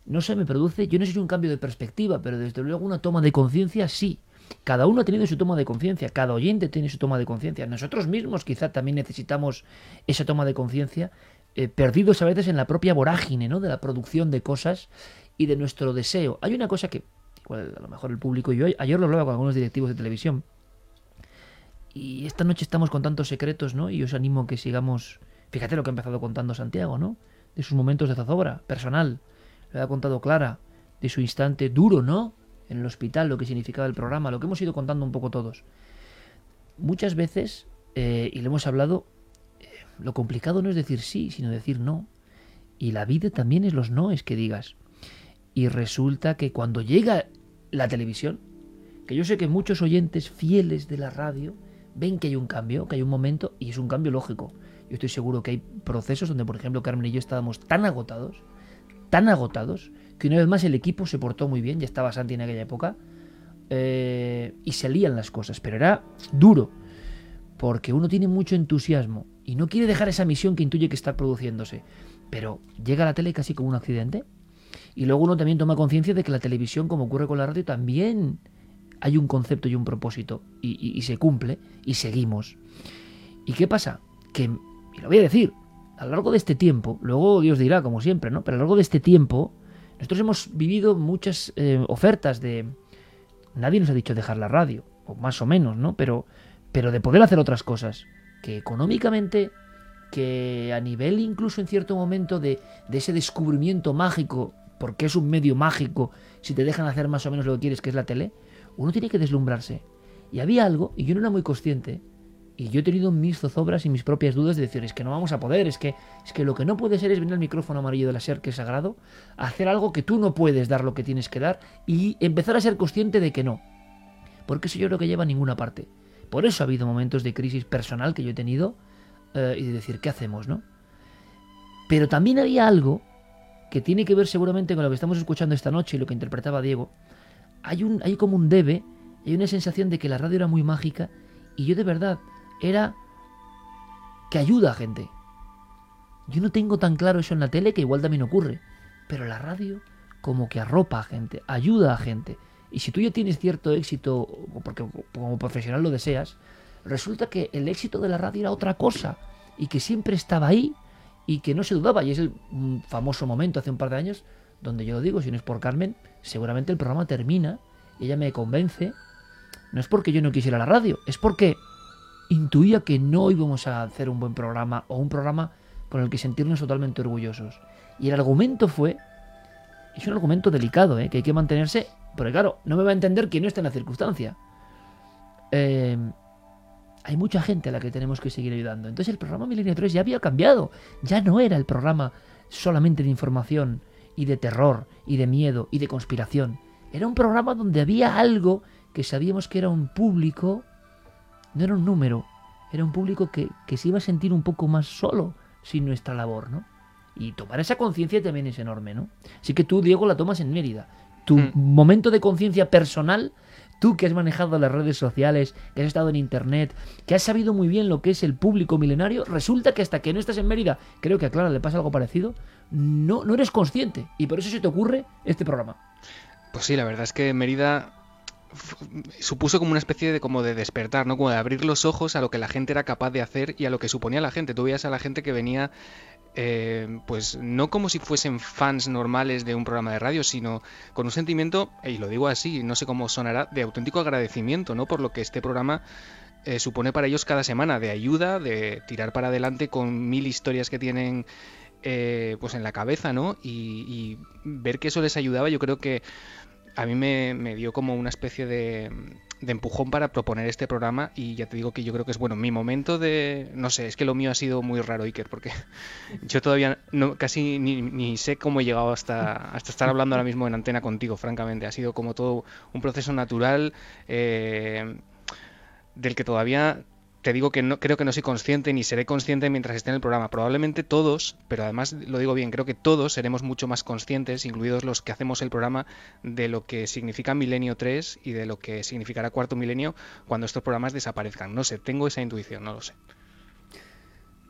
no sé, me produce, yo no sé si un cambio de perspectiva, pero desde luego una toma de conciencia sí. Cada uno ha tenido su toma de conciencia, cada oyente tiene su toma de conciencia. Nosotros mismos quizá también necesitamos esa toma de conciencia, eh, perdidos a veces en la propia vorágine, ¿no? De la producción de cosas y de nuestro deseo. Hay una cosa que, igual a lo mejor el público y yo, ayer lo hablaba con algunos directivos de televisión, y esta noche estamos con tantos secretos, ¿no? Y os animo a que sigamos, fíjate lo que ha empezado contando Santiago, ¿no? De sus momentos de zozobra, personal, lo ha contado Clara, de su instante duro, ¿no? En el hospital, lo que significaba el programa, lo que hemos ido contando un poco todos. Muchas veces, eh, y le hemos hablado, eh, lo complicado no es decir sí, sino decir no. Y la vida también es los no, es que digas. Y resulta que cuando llega la televisión, que yo sé que muchos oyentes fieles de la radio ven que hay un cambio, que hay un momento, y es un cambio lógico. Yo estoy seguro que hay procesos donde, por ejemplo, Carmen y yo estábamos tan agotados tan agotados que una vez más el equipo se portó muy bien, ya estaba Santi en aquella época, eh, y se lían las cosas, pero era duro, porque uno tiene mucho entusiasmo y no quiere dejar esa misión que intuye que está produciéndose, pero llega a la tele casi como un accidente, y luego uno también toma conciencia de que la televisión, como ocurre con la radio, también hay un concepto y un propósito y, se cumple y seguimos. ¿Y qué pasa? Que, y lo voy a decir, a lo largo de este tiempo, luego Dios dirá como siempre, ¿no? Pero a lo largo de este tiempo, nosotros hemos vivido muchas eh, ofertas de... Nadie nos ha dicho dejar la radio, o más o menos, ¿no? Pero, pero de poder hacer otras cosas, que económicamente, que a nivel incluso en cierto momento de, de ese descubrimiento mágico, porque es un medio mágico, si te dejan hacer más o menos lo que quieres, que es la tele, uno tiene que deslumbrarse. Y había algo, y yo no era muy consciente, y yo he tenido mis zozobras y mis propias dudas de decir, es que no vamos a poder, es que, es que lo que no puede ser es venir al micrófono amarillo de la SER, que es sagrado, hacer algo que tú no puedes dar lo que tienes que dar y empezar a ser consciente de que no. Porque eso yo creo que lleva a ninguna parte. Por eso ha habido momentos de crisis personal que yo he tenido eh, y de decir, ¿qué hacemos, no? Pero también había algo que tiene que ver seguramente con lo que estamos escuchando esta noche y lo que interpretaba Diego, hay, un, hay como un debe, hay una sensación de que la radio era muy mágica y yo de verdad era que ayuda a gente. Yo no tengo tan claro eso en la tele que igual también ocurre, pero la radio como que arropa a gente, ayuda a gente. Y si tú ya tienes cierto éxito, porque como profesional lo deseas, resulta que el éxito de la radio era otra cosa y que siempre estaba ahí y que no se dudaba. Y es el famoso momento hace un par de años donde yo lo digo, si no es por Carmen, seguramente el programa termina ella me convence. No es porque yo no quisiera la radio, es porque intuía que no íbamos a hacer un buen programa o un programa con el que sentirnos totalmente orgullosos. Y el argumento fue, es un argumento delicado, ¿eh? que hay que mantenerse, porque claro, no me va a entender quien no está en la circunstancia. Eh, hay mucha gente a la que tenemos que seguir ayudando. Entonces el programa Milenio 3 ya había cambiado. Ya no era el programa solamente de información y de terror y de miedo y de conspiración. Era un programa donde había algo que sabíamos que era un público, no era un número, era un público que, se iba a sentir un poco más solo sin nuestra labor, ¿no? Y tomar esa conciencia también es enorme, ¿no? Así que tú, Diego, la tomas en Mérida. Tu hmm. momento de conciencia personal Tú que has manejado las redes sociales, que has estado en internet, que has sabido muy bien lo que es el público milenario, resulta que hasta que no estás en Mérida, creo que a Clara le pasa algo parecido, no, no eres consciente. Y por eso se te ocurre este programa. Pues sí, la verdad es que Mérida supuso como una especie de como de despertar, ¿no? Como de abrir los ojos a lo que la gente era capaz de hacer y a lo que suponía la gente. Tú veías a la gente que venía eh, pues no como si fuesen fans normales de un programa de radio, sino con un sentimiento, y lo digo así, no sé cómo sonará, de auténtico agradecimiento, ¿no? Por lo que este programa eh, supone para ellos cada semana, de ayuda, de tirar para adelante con mil historias que tienen eh, pues en la cabeza, ¿no? Y, ver que eso les ayudaba, yo creo que a mí me dio como una especie de empujón para proponer este programa y ya te digo que yo creo que es bueno mi momento de no sé es que lo mío ha sido muy raro Iker porque *laughs* yo todavía no casi ni, sé cómo he llegado hasta hasta estar hablando ahora mismo en antena contigo francamente. Ha sido como todo un proceso natural eh, del que todavía te digo que no creo que no soy consciente ni seré consciente mientras esté en el programa. Probablemente todos, pero además lo digo bien, creo que todos seremos mucho más conscientes, incluidos los que hacemos el programa, de lo que significa Milenio 3 y de lo que significará Cuarto Milenio cuando estos programas desaparezcan. No sé, tengo esa intuición, no lo sé.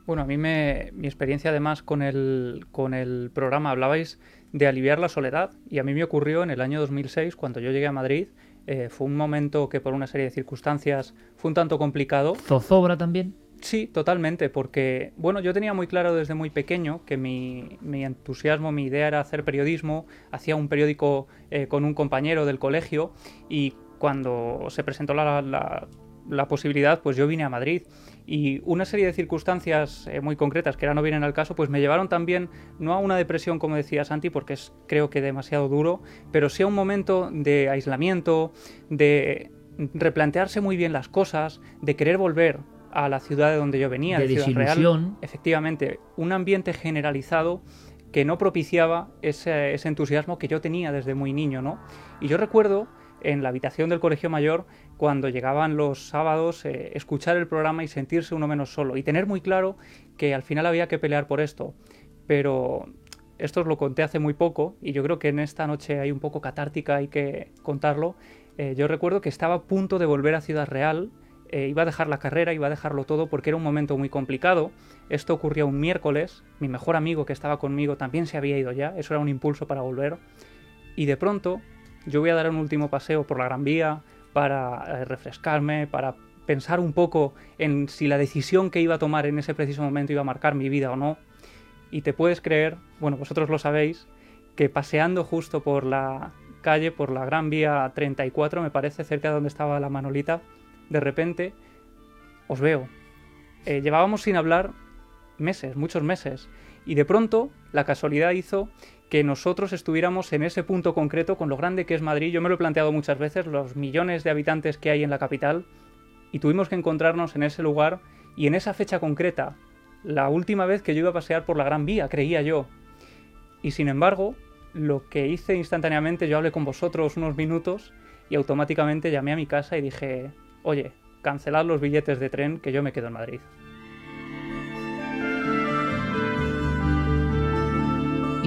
Bueno, a mí me, mi experiencia además con el, con el programa, hablabais de aliviar la soledad y a mí me ocurrió en el año 2006 cuando yo llegué a Madrid eh, fue un momento que por una serie de circunstancias fue un tanto complicado. ¿Zozobra también? Sí, totalmente, porque bueno, yo tenía muy claro desde muy pequeño que mi, entusiasmo, mi idea era hacer periodismo, hacía un periódico eh, con un compañero del colegio y cuando se presentó la, la posibilidad, pues yo vine a Madrid y una serie de circunstancias eh, muy concretas que ahora no vienen al caso, pues me llevaron también, no a una depresión como decía Santi, porque es creo que demasiado duro, pero sí a un momento de aislamiento, de replantearse muy bien las cosas, de querer volver a la ciudad de donde yo venía, de, de Ciudad Real. Efectivamente, un ambiente generalizado que no propiciaba ese, ese entusiasmo que yo tenía desde muy niño, ¿no? Y yo recuerdo en la habitación del colegio mayor cuando llegaban los sábados, eh, escuchar el programa y sentirse uno menos solo y tener muy claro que al final había que pelear por esto. Pero esto os lo conté hace muy poco y yo creo que en esta noche hay un poco catártica, hay que contarlo. Eh, yo recuerdo que estaba a punto de volver a Ciudad Real, eh, iba a dejar la carrera, iba a dejarlo todo porque era un momento muy complicado. Esto ocurría un miércoles, mi mejor amigo que estaba conmigo también se había ido ya, eso era un impulso para volver. Y de pronto yo voy a dar un último paseo por la Gran Vía, para eh, refrescarme, para pensar un poco en si la decisión que iba a tomar en ese preciso momento iba a marcar mi vida o no. Y te puedes creer, bueno, vosotros lo sabéis, que paseando justo por la calle, por la Gran Vía 34, me parece, cerca de donde estaba la Manolita, de repente os veo. Eh, llevábamos sin hablar meses, muchos meses, y de pronto la casualidad hizo que nosotros estuviéramos en ese punto concreto con lo grande que es Madrid. Yo me lo he planteado muchas veces, los millones de habitantes que hay en la capital, y tuvimos que encontrarnos en ese lugar y en esa fecha concreta, la última vez que yo iba a pasear por la Gran Vía, creía yo. Y sin embargo, lo que hice instantáneamente, yo hablé con vosotros unos minutos y automáticamente llamé a mi casa y dije, oye, cancelad los billetes de tren que yo me quedo en Madrid.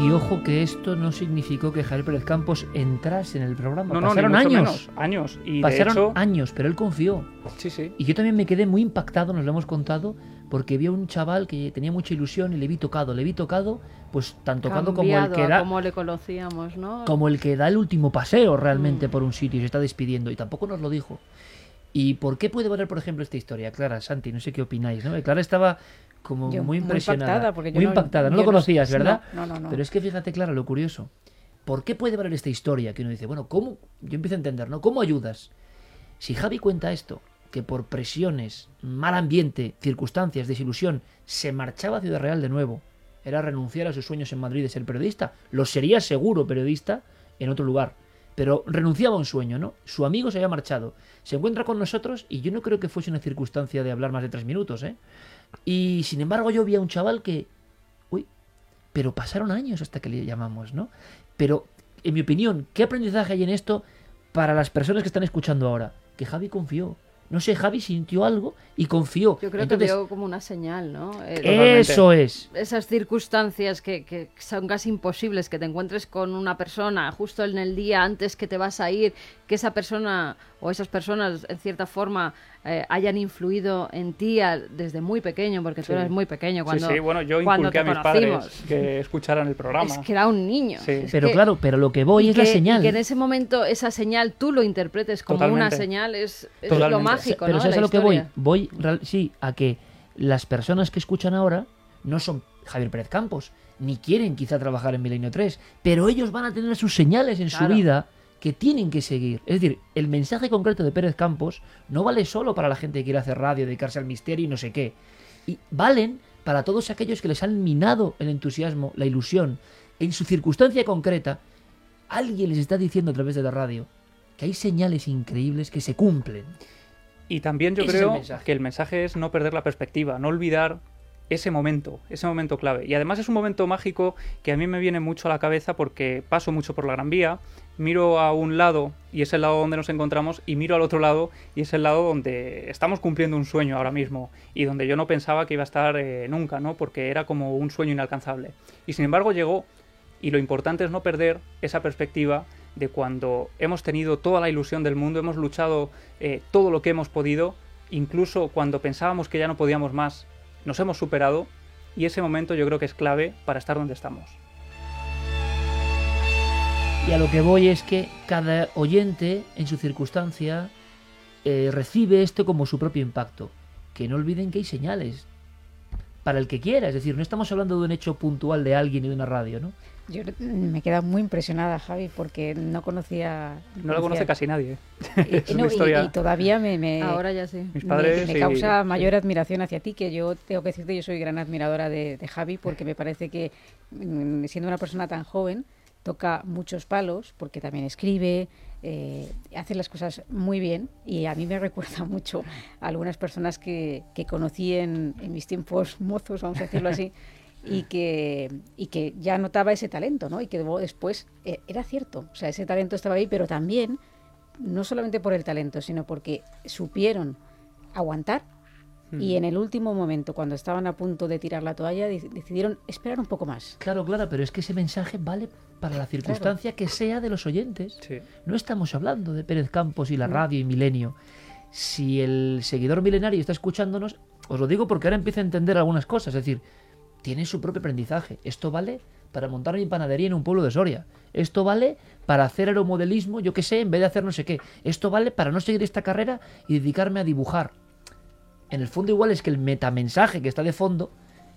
Y ojo que esto no significó que Javier Pérez Campos entrase en el programa. No, no, Pasaron ni mucho años. menos, años. Y de Pasaron hecho- años, pero él confió. Sí, sí. Y yo también me quedé muy impactado, nos lo hemos contado, porque vi a un chaval que tenía mucha ilusión y le vi tocado. Le vi tocado, pues tan tocado como el que da, como le conocíamos, ¿no? como el que da el último paseo realmente Mm. por un sitio y se está despidiendo. Y tampoco nos lo dijo. ¿Y por qué puede valer, por ejemplo, esta historia? Clara, Santi, no sé qué opináis, ¿no? Clara estaba como Yo muy muy impresionada. impactada, porque yo muy no- impactada, no yo lo no- conocías, no, ¿verdad? no, no, no. Pero es que fíjate, Clara, lo curioso. ¿Por qué puede valer esta historia? Que uno dice, bueno, ¿cómo? Yo empiezo a entender, ¿no? ¿Cómo ayudas? Si Javi cuenta esto, que por presiones, mal ambiente, circunstancias, desilusión, se marchaba a Ciudad Real de nuevo, era renunciar a sus sueños en Madrid de ser periodista, lo sería seguro periodista en otro lugar, pero renunciaba a un sueño, ¿no? Su amigo se había marchado, se encuentra con nosotros y yo no creo que fuese una circunstancia de hablar más de tres minutos, ¿eh? Y sin embargo yo vi a un chaval que, uy, pero pasaron años hasta que le llamamos, ¿no? Pero, en mi opinión, ¿qué aprendizaje hay en esto para las personas que están escuchando ahora? Que Javi confió. No sé, Javi sintió algo y confió. Yo creo Entonces, que veo como una señal, ¿no? Totalmente. eso es. esas circunstancias que, que son casi imposibles, que te encuentres con una persona justo en el día antes que te vas a ir, que esa persona o esas personas en cierta forma eh, hayan influido en ti desde muy pequeño, porque tú Sí. eres muy pequeño cuando, sí, sí, bueno, yo cuando inculqué a mis conocimos. padres que escucharan el programa. Es que era un niño. Sí. Pero que- claro, pero lo que voy es la señal. Y que en ese momento esa señal tú lo interpretes como una señal es, es lo mágico, pero ¿no? ¿sabes a lo que voy? Voy, real- sí, a que las personas que escuchan ahora no son Javier Pérez Campos, ni quieren quizá trabajar en Milenio 3, pero ellos van a tener sus señales en Claro. su vida que tienen que seguir. Es decir, el mensaje concreto de Pérez Campos no vale solo para la gente que quiere hacer radio, dedicarse al misterio y no sé qué. Y valen para todos aquellos que les han minado el entusiasmo, la ilusión. En su circunstancia concreta, alguien les está diciendo a través de la radio que hay señales increíbles que se cumplen. Y también yo Ese es el creo que el mensaje es no perder la perspectiva, no olvidar ese momento, ese momento clave. Y además es un momento mágico que a mí me viene mucho a la cabeza porque paso mucho por la Gran Vía, miro a un lado y es el lado donde nos encontramos y miro al otro lado y es el lado donde estamos cumpliendo un sueño ahora mismo y donde yo no pensaba que iba a estar eh, nunca, ¿no? Porque era como un sueño inalcanzable. Y sin embargo llegó y lo importante es no perder esa perspectiva de cuando hemos tenido toda la ilusión del mundo, hemos luchado eh, todo lo que hemos podido, incluso cuando pensábamos que ya no podíamos más, nos hemos superado y ese momento yo creo que es clave para estar donde estamos. Y a lo que voy es que cada oyente en su circunstancia eh, recibe esto como su propio impacto. Que no olviden que hay señales para el que quiera. Es decir, no estamos hablando de un hecho puntual de alguien y de una radio, ¿no? Yo me he quedado muy impresionada, Javi, porque no conocía... No la conoce casi nadie. *laughs* Y, Es una no, y- historia- y todavía me, me- Ahora ya sí. Mis me- padres me, causa mayor admiración hacia ti, que yo tengo que decirte, yo soy gran admiradora de, de Javi, porque me parece que mm, siendo una persona tan joven, toca muchos palos, porque también escribe, eh, hace las cosas muy bien, y a mí me *laughs* recuerda mucho a algunas personas que, que conocí en, mis tiempos *laughs* mozos, vamos a decirlo así, y que, y que ya notaba ese talento, ¿no? Y que luego después eh, era cierto, o sea, ese talento estaba ahí, pero también, no solamente por el talento, sino porque supieron aguantar y en el último momento, cuando estaban a punto de tirar la toalla, de- decidieron esperar un poco más. Claro, claro, pero es que ese mensaje vale para la circunstancia que sea de los oyentes. Sí. No estamos hablando de Pérez Campos y la No. radio y Milenio. Si el seguidor milenario está escuchándonos, os lo digo porque ahora empieza a entender algunas cosas. Es decir, tiene su propio aprendizaje. Esto vale para montar mi panadería en un pueblo de Soria. Esto vale para hacer aeromodelismo, yo qué sé, en vez de hacer no sé qué. Esto vale para no seguir esta carrera y dedicarme a dibujar. En el fondo igual es que el metamensaje que está de fondo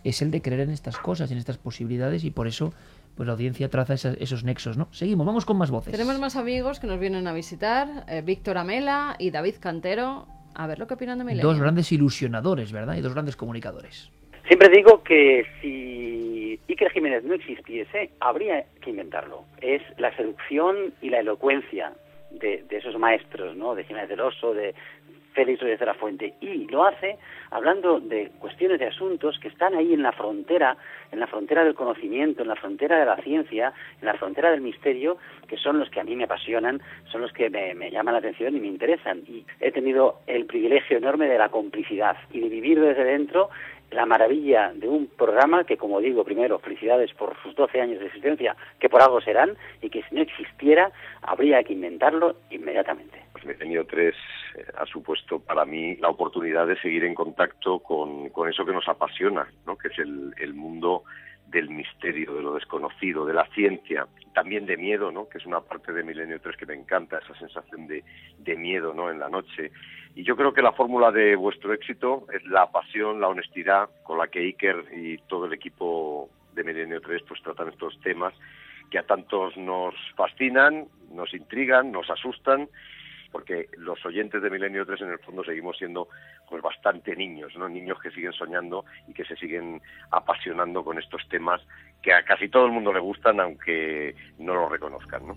es el de creer en estas cosas, en estas posibilidades y por eso pues la audiencia traza esos nexos, ¿no? Seguimos, vamos con más voces. Tenemos más amigos que nos vienen a visitar, eh, Víctor Amela y David Cantero. A ver lo que opinan de Milenio. Dos grandes ilusionadores, ¿verdad? Y dos grandes comunicadores. Siempre digo que si Iker Jiménez no existiese, habría que inventarlo. Es la seducción y la elocuencia de, esos maestros, ¿no? De Jiménez del Oso, de Félix Reyes de la Fuente. Y lo hace hablando de cuestiones de asuntos que están ahí en la frontera, en la frontera del conocimiento, en la frontera de la ciencia, en la frontera del misterio, que son los que a mí me apasionan, son los que me, me llaman la atención y me interesan. Y he tenido el privilegio enorme de la complicidad y de vivir desde dentro la maravilla de un programa que, como digo, primero, felicidades por sus 12 años de existencia, que por algo serán, y que si no existiera, habría que inventarlo inmediatamente. Pues Milenio 3 eh, ha supuesto para mí la oportunidad de seguir en contacto con, con eso que nos apasiona, ¿no? que es el, el mundo del misterio, de lo desconocido, de la ciencia, también de miedo, ¿no? que es una parte de Milenio 3 que me encanta, esa sensación de, miedo ¿no? en la noche. Y yo creo que la fórmula de vuestro éxito es la pasión, la honestidad con la que Iker y todo el equipo de Milenio 3 pues tratan estos temas que a tantos nos fascinan, nos intrigan, nos asustan porque los oyentes de Milenio 3 en el fondo seguimos siendo pues bastante niños, ¿no? Niños que siguen soñando y que se siguen apasionando con estos temas que a casi todo el mundo le gustan aunque no lo reconozcan, ¿no?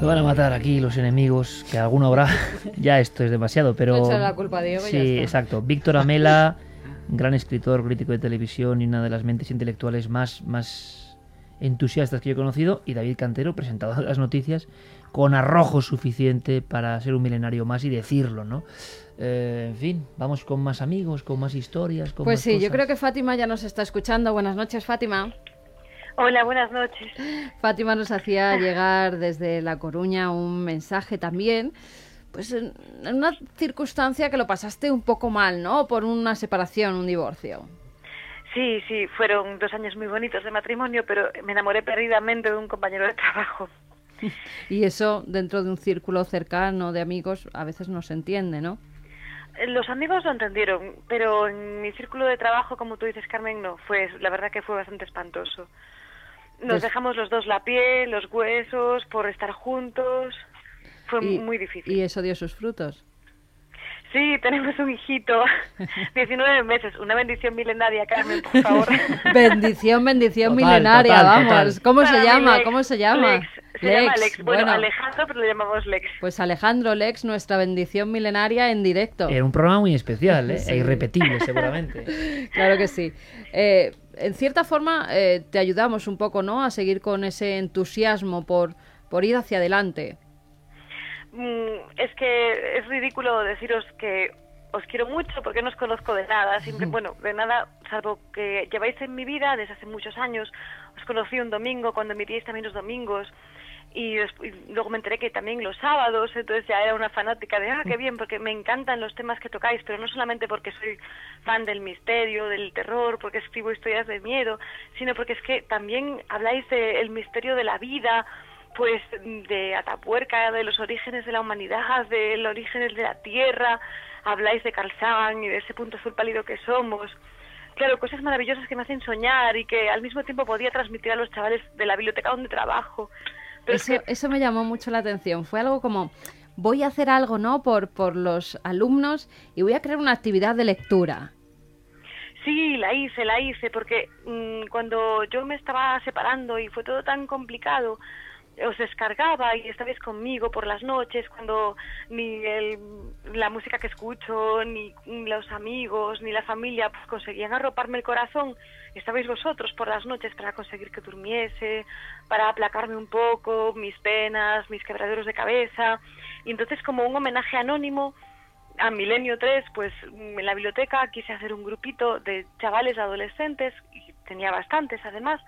Me van a matar aquí los enemigos, que alguno habrá. *laughs* ya esto es demasiado, pero. la culpa Diego, sí, exacto. Víctor Amela, *laughs* gran escritor, crítico de televisión y una de las mentes intelectuales más, más entusiastas que yo he conocido, y David Cantero, presentador de las noticias, con arrojo suficiente para ser un milenario más y decirlo, ¿no? Eh, en fin, vamos con más amigos, con más historias. Con pues sí, yo creo que Fátima ya nos está escuchando. Buenas noches, Fátima. Hola, buenas noches. Fátima nos hacía *laughs* llegar desde La Coruña un mensaje también, pues en una circunstancia que lo pasaste un poco mal, ¿no? Por una separación, un divorcio. Sí, sí, fueron dos años muy bonitos de matrimonio, pero me enamoré perdidamente de un compañero de trabajo. *laughs* y eso dentro de un círculo cercano de amigos a veces no se entiende, ¿no? Eh, los amigos lo entendieron, pero en mi círculo de trabajo, como tú dices, Carmen, no. Fue, la verdad que fue bastante espantoso. Nos dejamos los dos la piel, los huesos, por estar juntos. Fue muy difícil. ¿Y eso dio sus frutos? Sí, tenemos un hijito, *laughs* 19 meses, una bendición milenaria, Carmen, por *laughs* favor. bendición, bendición milenaria, vamos. ¿Cómo se llama? ¿Cómo se llama? Se llama Lex. Bueno, Alejandro, pero le llamamos Lex. Pues Alejandro Lex, nuestra bendición milenaria en directo. Era un programa muy especial, ¿eh? *laughs* E irrepetible, seguramente. claro que sí. Eh, en cierta forma, eh, te ayudamos un poco, ¿no? A seguir con ese entusiasmo por, por ir hacia adelante. Mm, es que es ridículo deciros que os quiero mucho porque no os conozco de nada, siempre, bueno, de nada, salvo que lleváis en mi vida desde hace muchos años. Os conocí un domingo cuando emitíais también los domingos y, luego me enteré que también los sábados, entonces ya era una fanática de, ah, qué bien, porque me encantan los temas que tocáis, pero no solamente porque soy fan del misterio, del terror, porque escribo historias de miedo, sino porque es que también habláis del misterio de la vida, pues de Atapuerca, de los orígenes de la humanidad, de los orígenes de la Tierra, habláis de Carl Sagan y de ese punto azul pálido que somos. Claro, cosas maravillosas que me hacen soñar y que al mismo tiempo podía transmitir a los chavales de la biblioteca donde trabajo. eso, eso me llamó mucho la atención. Fue algo como, voy a hacer algo, ¿no? Por, por los alumnos y voy a crear una actividad de lectura. Sí, la hice, la hice, porque mm, cuando yo me estaba separando y fue todo tan complicado, os descargaba y estabais conmigo por las noches cuando ni la música que escucho, ni los amigos, ni la familia pues, conseguían arroparme el corazón. Estabais vosotros por las noches para conseguir que durmiese, para aplacarme un poco mis penas, mis quebraderos de cabeza. Y entonces como un homenaje anónimo a Milenio 3, pues en la biblioteca quise hacer un grupito de chavales adolescentes, y tenía bastantes además,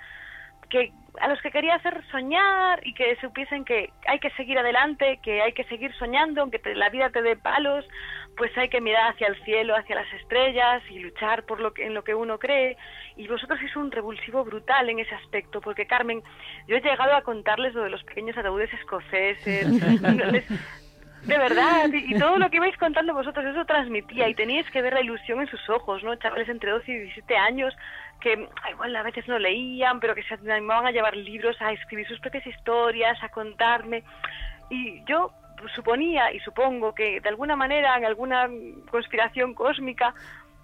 que a los que quería hacer soñar y que supiesen que hay que seguir adelante, que hay que seguir soñando, aunque la vida te dé palos, pues hay que mirar hacia el cielo, hacia las estrellas y luchar por lo que, en lo que uno cree. Y vosotros sois un revulsivo brutal en ese aspecto, porque Carmen, yo he llegado a contarles lo de los pequeños ataúdes escoceses, *laughs* de verdad, y, todo lo que ibais contando vosotros, eso transmitía y teníais que ver la ilusión en sus ojos, ¿no? Chavales entre 12 y 17 años que igual a veces no leían, pero que se animaban a llevar libros, a escribir sus propias historias, a contarme. Y yo suponía y supongo que de alguna manera, en alguna conspiración cósmica,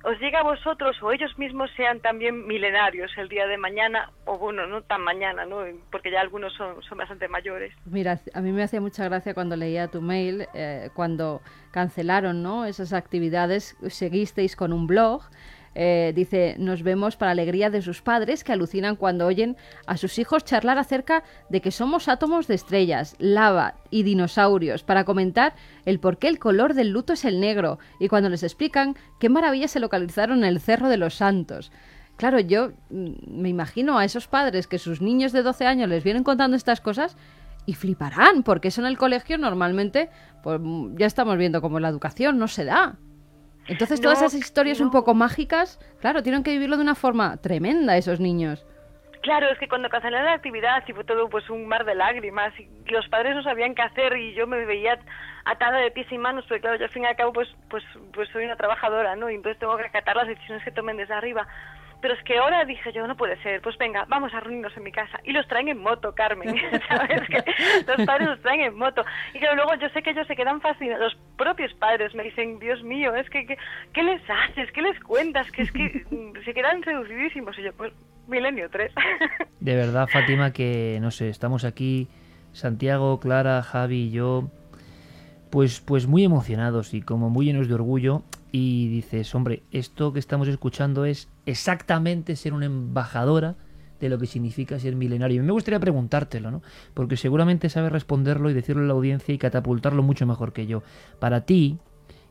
os llega a vosotros o ellos mismos sean también milenarios el día de mañana, o bueno, no tan mañana, ¿no? porque ya algunos son, son bastante mayores. Mira, a mí me hacía mucha gracia cuando leía tu mail, eh, cuando cancelaron ¿no? esas actividades, seguisteis con un blog eh, dice, nos vemos para alegría de sus padres que alucinan cuando oyen a sus hijos charlar acerca de que somos átomos de estrellas, lava y dinosaurios, para comentar el por qué el color del luto es el negro y cuando les explican qué maravillas se localizaron en el Cerro de los Santos. Claro, yo mm, me imagino a esos padres que sus niños de 12 años les vienen contando estas cosas y fliparán, porque eso en el colegio normalmente, pues ya estamos viendo cómo la educación no se da. Entonces todas esas historias un poco mágicas, claro, tienen que vivirlo de una forma tremenda esos niños. Claro, es que cuando cancelaron la actividad y fue todo pues un mar de lágrimas y los padres no sabían qué hacer y yo me veía atada de pies y manos, porque claro, yo al fin y al cabo pues pues pues soy una trabajadora, ¿no? Y entonces tengo que acatar las decisiones que tomen desde arriba. Pero es que ahora dije yo, no puede ser, pues venga, vamos a reunirnos en mi casa. Y los traen en moto, Carmen, *laughs* ¿sabes? Que los padres los traen en moto. Y que luego yo sé que ellos se quedan fascinados. Los propios padres me dicen, Dios mío, es que, ¿qué les haces? ¿Qué les cuentas? Que es que se quedan seducidísimos. Y yo, pues, milenio 3. *laughs* De verdad, Fátima, que, no sé, estamos aquí, Santiago, Clara, Javi y yo, pues, pues muy emocionados y como muy llenos de orgullo y dices, hombre, esto que estamos escuchando es exactamente ser una embajadora de lo que significa ser milenario. Me gustaría preguntártelo, ¿no? Porque seguramente sabes responderlo y decirlo a la audiencia y catapultarlo mucho mejor que yo. Para ti,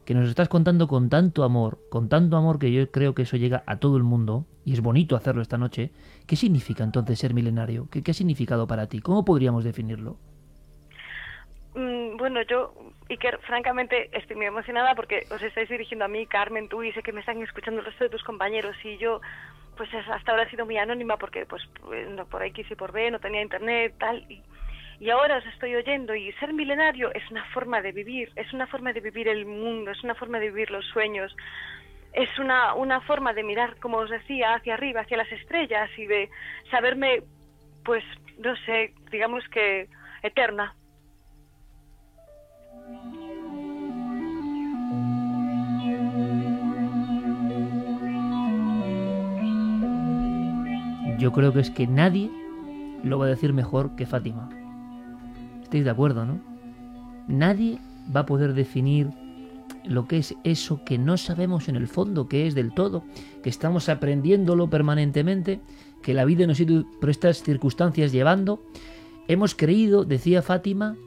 que nos estás contando con tanto amor, con tanto amor que yo creo que eso llega a todo el mundo, y es bonito hacerlo esta noche, ¿qué significa entonces ser milenario? ¿Qué, qué ha significado para ti? ¿Cómo podríamos definirlo? Mm, bueno, yo, Francamente estoy muy emocionada porque os estáis dirigiendo a mí, Carmen, tú, y sé que me están escuchando el resto de tus compañeros y yo, pues hasta ahora he sido muy anónima porque, pues, no, por X y por B, no tenía internet, tal, y, y ahora os estoy oyendo y ser milenario es una forma de vivir, es una forma de vivir el mundo, es una forma de vivir los sueños, es una, una forma de mirar, como os decía, hacia arriba, hacia las estrellas y de saberme, pues, no sé, digamos que eterna. Yo creo que es que nadie lo va a decir mejor que Fátima. ¿Estáis de acuerdo, no? Nadie va a poder definir lo que es eso que no sabemos en el fondo, que es del todo, que estamos aprendiéndolo permanentemente, que la vida nos ha ido por estas circunstancias llevando. Hemos creído, decía Fátima,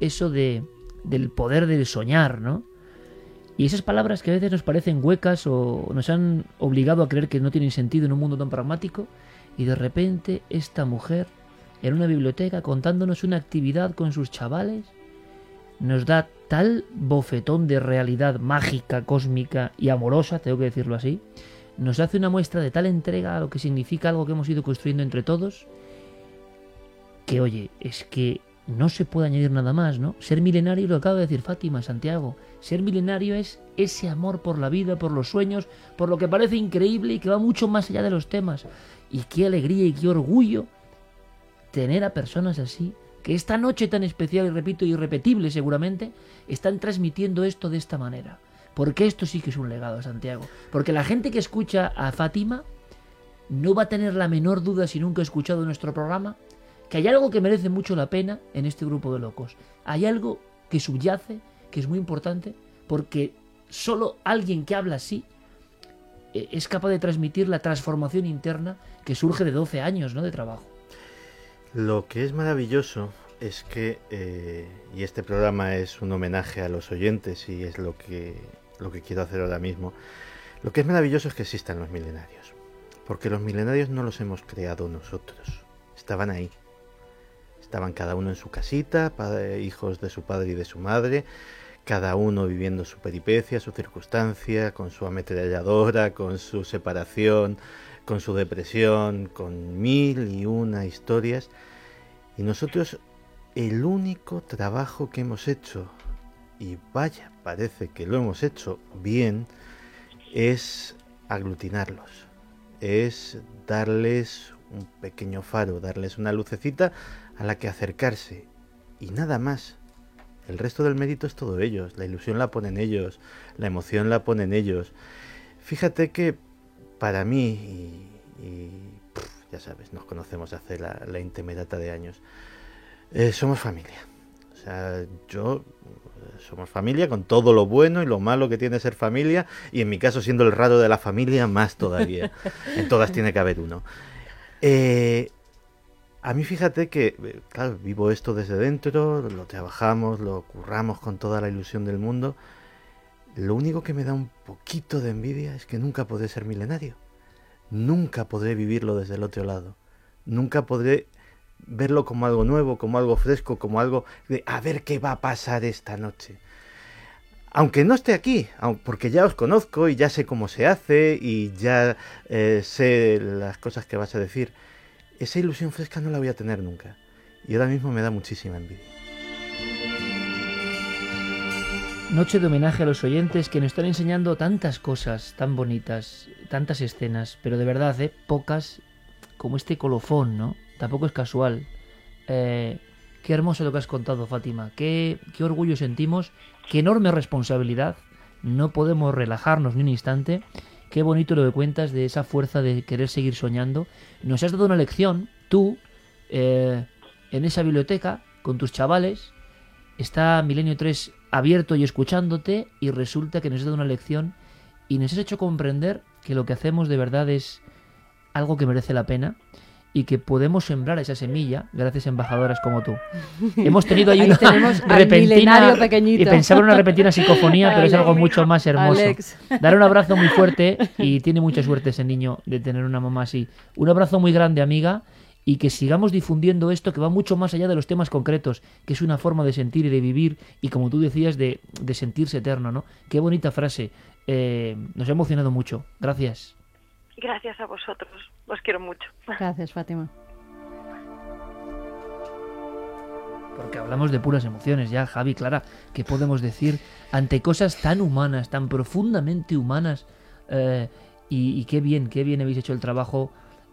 eso de del poder del soñar, ¿no? Y esas palabras que a veces nos parecen huecas o nos han obligado a creer que no tienen sentido en un mundo tan pragmático, y de repente esta mujer, en una biblioteca contándonos una actividad con sus chavales, nos da tal bofetón de realidad mágica, cósmica y amorosa, tengo que decirlo así, nos hace una muestra de tal entrega a lo que significa algo que hemos ido construyendo entre todos, que oye, es que no se puede añadir nada más, ¿no? Ser milenario, lo acaba de decir Fátima, Santiago, ser milenario es ese amor por la vida, por los sueños, por lo que parece increíble y que va mucho más allá de los temas. Y qué alegría y qué orgullo tener a personas así, que esta noche tan especial y repito, irrepetible seguramente, están transmitiendo esto de esta manera. Porque esto sí que es un legado, Santiago. Porque la gente que escucha a Fátima no va a tener la menor duda si nunca ha escuchado nuestro programa que hay algo que merece mucho la pena en este grupo de locos. Hay algo que subyace, que es muy importante, porque solo alguien que habla así eh, es capaz de transmitir la transformación interna que surge de 12 años ¿no? de trabajo. Lo que es maravilloso es que, eh, y este programa es un homenaje a los oyentes y es lo que, lo que quiero hacer ahora mismo, lo que es maravilloso es que existan los milenarios, porque los milenarios no los hemos creado nosotros estaban ahí. Estaban cada uno en su casita, hijos de su padre y de su madre, cada uno viviendo su peripecia, su circunstancia, con su ametralladora, con su separación, con su depresión, con mil y una historias. Y nosotros el único trabajo que hemos hecho, y vaya, parece que lo hemos hecho bien, es aglutinarlos, es darles un pequeño faro, darles una lucecita a la que acercarse y nada más. El resto del mérito es todo ellos, la ilusión la ponen ellos, la emoción la ponen ellos. Fíjate que para mí, y, ya sabes, nos conocemos hace la, la intemerata de años, eh, somos familia. O sea, yo eh, somos familia con todo lo bueno y lo malo que tiene ser familia, y en mi caso, siendo el raro de la familia, más todavía. *laughs* en todas tiene que haber uno. Eh, a mí fíjate que, claro, vivo esto desde dentro, lo trabajamos, lo curramos con toda la ilusión del mundo. Lo único que me da un poquito de envidia es que nunca podré ser milenario. Nunca podré vivirlo desde el otro lado. Nunca podré verlo como algo nuevo, como algo fresco, como algo de a ver qué va a pasar esta noche. Aunque no esté aquí, porque ya os conozco y ya sé cómo se hace y ya eh, sé las cosas que vas a decir, esa ilusión fresca no la voy a tener nunca. Y ahora mismo me da muchísima envidia. Noche de homenaje a los oyentes que nos están enseñando tantas cosas tan bonitas, tantas escenas, pero de verdad, ¿eh? pocas como este colofón, ¿no? Tampoco es casual. Eh, qué hermoso lo que has contado, Fátima. Qué, qué orgullo sentimos, qué enorme responsabilidad. No podemos relajarnos ni un instante. Qué bonito lo que cuentas de esa fuerza de querer seguir soñando. Nos has dado una lección, tú, eh, en esa biblioteca, con tus chavales. Está Milenio 3 abierto y escuchándote y resulta que nos has dado una lección y nos has hecho comprender que lo que hacemos de verdad es algo que merece la pena y que podemos sembrar esa semilla gracias a embajadoras como tú. *laughs* Hemos tenido ahí, una repentina y pensaba en una repentina psicofonía, pero es algo mucho más hermoso. Dar un abrazo muy fuerte y tiene mucha suerte ese niño de tener una mamá así. Un abrazo muy grande, amiga, y que sigamos difundiendo esto que va mucho más allá de los temas concretos, que es una forma de sentir y de vivir y como tú decías de, sentirse eterno, ¿no? Qué bonita frase. Eh, nos ha emocionado mucho. Gracias. Gracias a vosotros. Os quiero mucho. Gracias, Fátima. Porque hablamos de puras emociones ya, Javi, Clara, ¿qué podemos decir ante cosas tan humanas, tan profundamente humanas? Eh, y, qué bien, qué bien habéis hecho el trabajo,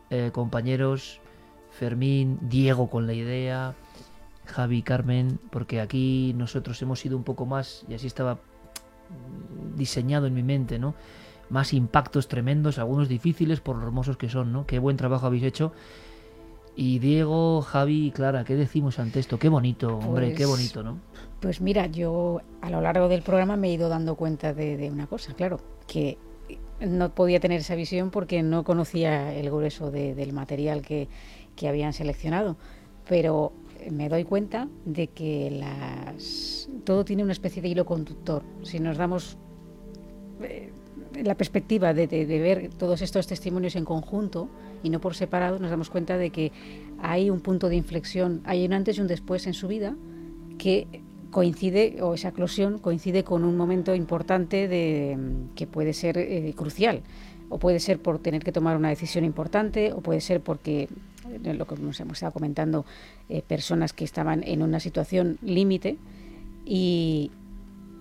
eh, compañeros, Fermín, Diego con la idea, Javi, Carmen, porque aquí nosotros hemos ido un poco más, y así estaba diseñado en mi mente, ¿no? Más impactos tremendos, algunos difíciles por lo hermosos que son, ¿no? Qué buen trabajo habéis hecho. Y Diego, Javi y Clara, ¿qué decimos ante esto? Qué bonito, hombre, qué pues, bonito, ¿no? Pues mira, yo a lo largo del programa me he ido dando cuenta de, una cosa, claro, que no podía tener esa visión porque no conocía el grueso del material que, que, habían seleccionado. Pero me doy cuenta de que las, todo tiene una especie de hilo conductor. Si nos damos eh, la perspectiva de, ver todos estos testimonios en conjunto y no por separado, nos damos cuenta de que hay un punto de inflexión, hay un antes y un después en su vida que coincide, o esa eclosión coincide con un momento importante que puede ser eh, crucial. O puede ser por tener que tomar una decisión importante, o puede ser porque, eh, lo que nos hemos estado comentando, eh, personas que estaban en una situación límite y,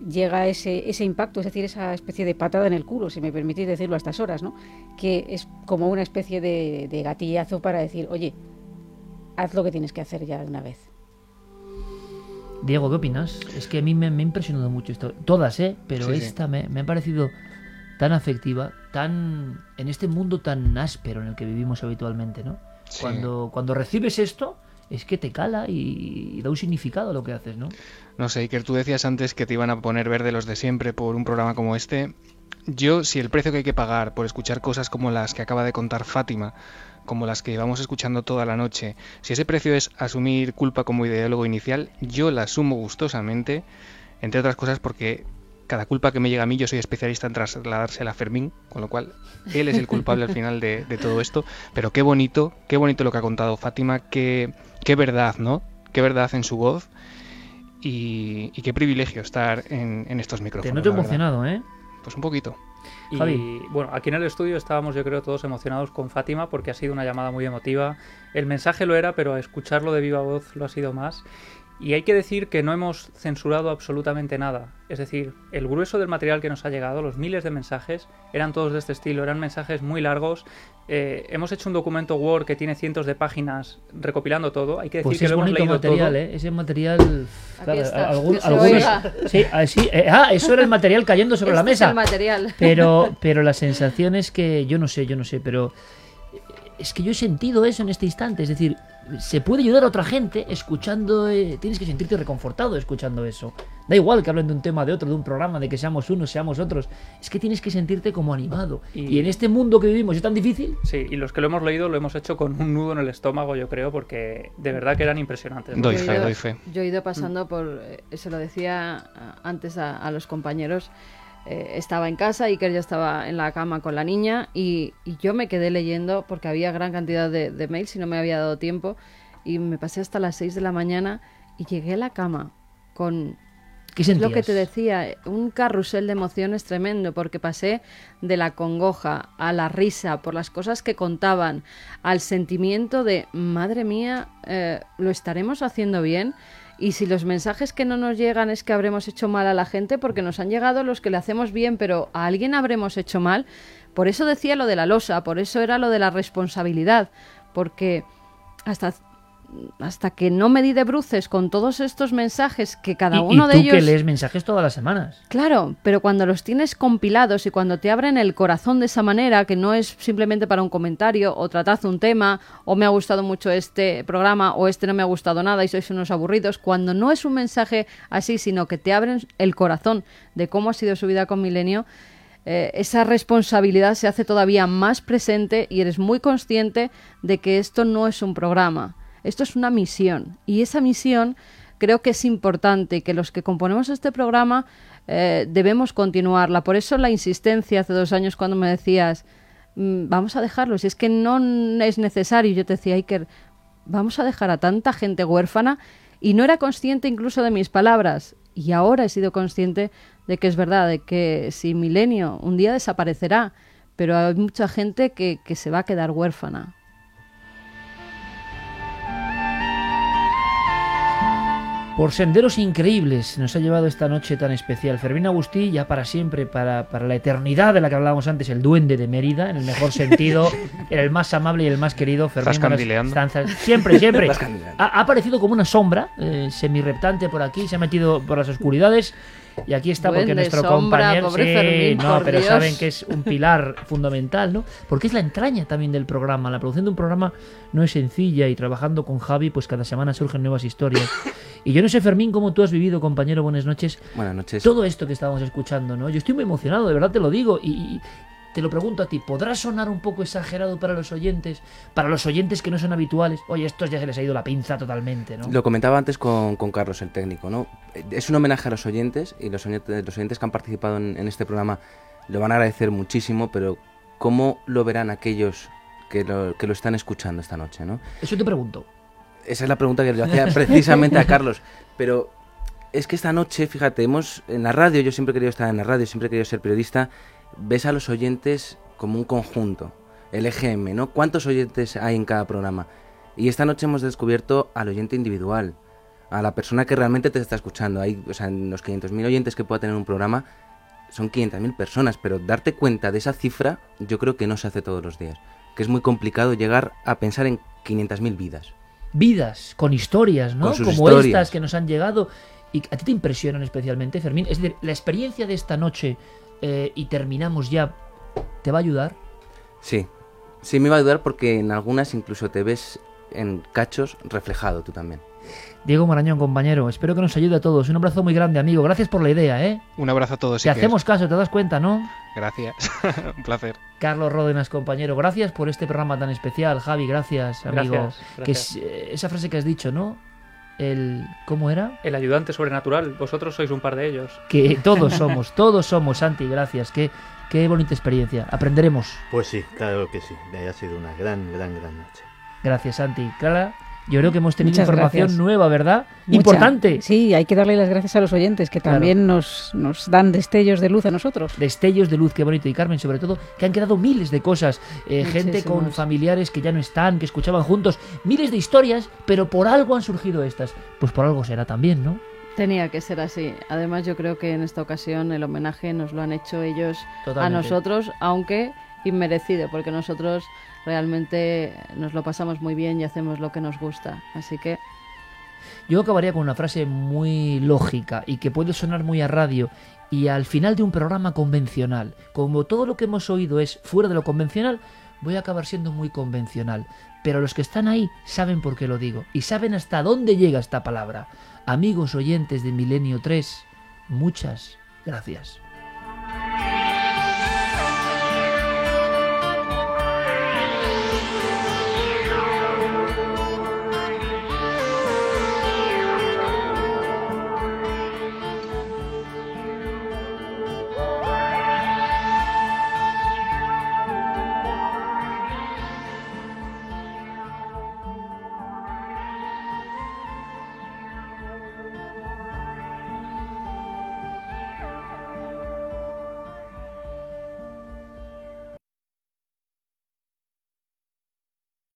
llega ese, ese impacto, es decir, esa especie de patada en el culo, si me permitís decirlo a estas horas, ¿no? que es como una especie de, de gatillazo para decir, oye, haz lo que tienes que hacer ya de una vez. Diego, ¿qué opinas? Es que a mí me, me ha impresionado mucho esto. Todas, ¿eh? Pero esta Me, me, ha parecido tan afectiva, tan en este mundo tan áspero en el que vivimos habitualmente, ¿no? Cuando, cuando recibes esto, es que te cala y, da un significado a lo que haces, ¿no? No sé, Iker, tú decías antes que te iban a poner verde los de siempre por un programa como este. Yo, si el precio que hay que pagar por escuchar cosas como las que acaba de contar Fátima, como las que llevamos escuchando toda la noche, si ese precio es asumir culpa como ideólogo inicial, yo la asumo gustosamente, entre otras cosas porque cada culpa que me llega a mí, yo soy especialista en trasladársela a Fermín, con lo cual él es el culpable al final de, todo esto. Pero qué bonito, qué bonito lo que ha contado Fátima, qué, qué verdad, ¿no? Qué verdad en su voz. Y, qué privilegio estar en, estos micrófonos. Te noto emocionado, ¿eh? Pues un poquito. Y bueno, aquí en el estudio estábamos yo creo todos emocionados con Fátima porque ha sido una llamada muy emotiva. El mensaje lo era, pero escucharlo de viva voz lo ha sido más. Y hay que decir que no hemos censurado absolutamente nada. Es decir, el grueso del material que nos ha llegado, los miles de mensajes, eran todos de este estilo, eran mensajes muy largos. Eh, hemos hecho un documento Word que tiene cientos de páginas recopilando todo. Hay que decir pues que es lo hemos leído material, todo. ¿eh? Ese material. algunos, sí, ah, sí, eh, ah, eso era el material cayendo sobre este la mesa. Es el material. Pero, pero la sensación es que yo no sé, yo no sé, pero es que yo he sentido eso en este instante. Es decir, se puede ayudar a otra gente escuchando. Eh, tienes que sentirte reconfortado escuchando eso. Da igual que hablen de un tema, de otro, de un programa, de que seamos unos, seamos otros. Es que tienes que sentirte como animado. Y, en este mundo que vivimos es tan difícil. Sí, y los que lo hemos leído lo hemos hecho con un nudo en el estómago, yo creo, porque de verdad que eran impresionantes. Doy fe, doy fe. Yo he ido pasando por. Eh, se lo decía antes a los compañeros. Eh, estaba en casa, Iker ya estaba en la cama con la niña y, yo me quedé leyendo porque había gran cantidad de, mails y no me había dado tiempo y me pasé hasta las 6 de la mañana y llegué a la cama con ¿Qué lo que te decía, un carrusel de emociones tremendo, porque pasé de la congoja a la risa por las cosas que contaban, al sentimiento de, madre mía, eh, ¿lo estaremos haciendo bien? Y si los mensajes que no nos llegan es que habremos hecho mal a la gente, porque nos han llegado los que le hacemos bien, pero a alguien habremos hecho mal. Por eso decía lo de la losa, por eso era lo de la responsabilidad, porque hasta hasta que no me di de bruces con todos estos mensajes que cada uno de ellos. que lees mensajes todas las semanas. Claro, pero cuando los tienes compilados y cuando te abren el corazón de esa manera, que no es simplemente para un comentario o tratad un tema o me ha gustado mucho este programa o este no me ha gustado nada y sois unos aburridos, cuando no es un mensaje así, sino que te abren el corazón de cómo ha sido su vida con Milenio. Eh, esa responsabilidad se hace todavía más presente y eres muy consciente de que esto no es un programa, esto es una misión y esa misión creo que es importante que los que componemos este programa eh, debemos continuarla. Por eso la insistencia hace dos años cuando me decías, mm, vamos a dejarlo, si es que no es necesario, yo te decía, Iker, vamos a dejar a tanta gente huérfana y no era consciente incluso de mis palabras y ahora he sido consciente de que es verdad, de que si Milenio un día desaparecerá, pero hay mucha gente que se va a quedar huérfana. Por senderos increíbles nos ha llevado esta noche tan especial. Fermín Agustí, ya para siempre, para, para, la eternidad de la que hablábamos antes, el duende de Mérida, en el mejor *laughs* sentido, el más amable y el más querido. Fermín Siempre, siempre. *laughs* Ha, aparecido como una sombra, eh, semirreptante por aquí, se ha metido por las oscuridades. Y aquí está porque nuestro compañero. Sí, no, pero saben que es un pilar fundamental, ¿no? Porque es la entraña también del programa. La producción de un programa no es sencilla y trabajando con Javi, pues cada semana surgen nuevas historias. Y yo no sé, Fermín, cómo tú has vivido, compañero, buenas noches. Buenas noches. Todo esto que estábamos escuchando, ¿no? Yo estoy muy emocionado, de verdad te lo digo. Y, te lo pregunto a ti, ¿podrá sonar un poco exagerado para los oyentes? Para los oyentes que no son habituales. Oye, estos ya se les ha ido la pinza totalmente, ¿no? Lo comentaba antes con, Carlos, el técnico, ¿no? Es un homenaje a los oyentes y los oyentes, los oyentes que han participado en, este programa lo van a agradecer muchísimo, pero ¿cómo lo verán aquellos que lo, que lo están escuchando esta noche, ¿no? Eso te pregunto. Esa es la pregunta que le hacía *laughs* precisamente a Carlos. Pero es que esta noche, fíjate, hemos en la radio, yo siempre he querido estar en la radio, siempre he querido ser periodista, ves a los oyentes como un conjunto, el EGM, ¿no? ¿Cuántos oyentes hay en cada programa? Y esta noche hemos descubierto al oyente individual, a la persona que realmente te está escuchando. Hay, o sea, en los 500.000 oyentes que pueda tener un programa, son 500.000 personas, pero darte cuenta de esa cifra yo creo que no se hace todos los días. Que es muy complicado llegar a pensar en 500.000 vidas vidas, con historias, ¿no? Como estas que nos han llegado. Y a ti te impresionan especialmente, Fermín. Es decir, la experiencia de esta noche eh, y terminamos ya, ¿te va a ayudar? Sí, sí me va a ayudar porque en algunas incluso te ves en cachos reflejado tú también. Diego Marañón, compañero, espero que nos ayude a todos. Un abrazo muy grande, amigo. Gracias por la idea, ¿eh? Un abrazo a todos. Te hacemos caso, te das cuenta, ¿no? Gracias, *laughs* un placer. Carlos Ródenas, compañero, gracias por este programa tan especial. Javi, gracias, amigo. Que eh, esa frase que has dicho, ¿no? El... ¿Cómo era? El ayudante sobrenatural. Vosotros sois un par de ellos. Que todos *laughs* somos, todos somos, Santi, gracias. Qué, qué bonita experiencia. Aprenderemos. Pues sí, claro que sí. Ha sido una gran, gran, gran noche. Gracias, Santi. Clara, yo creo que hemos tenido Muchas información gracias. nueva, ¿verdad? Mucha. Importante. Sí, hay que darle las gracias a los oyentes que Claro. también nos, nos dan destellos de luz a nosotros. Destellos de luz, qué bonito. Y Carmen, sobre todo, que han quedado miles de cosas. Eh, gente con familiares que ya no están, que escuchaban juntos. Miles de historias, pero por algo han surgido estas. Pues por algo será también, ¿no? Tenía que ser así. Además, yo creo que en esta ocasión el homenaje nos lo han hecho ellos Totalmente. a nosotros, aunque inmerecido, porque nosotros realmente nos lo pasamos muy bien y hacemos lo que nos gusta. Así que Yo acabaría con una frase muy lógica y que puede sonar muy a radio y al final de un programa convencional. Como todo lo que hemos oído es fuera de lo convencional, voy a acabar siendo muy convencional. Pero los que están ahí saben por qué lo digo y saben hasta dónde llega esta palabra. Amigos oyentes de Milenio 3, muchas gracias.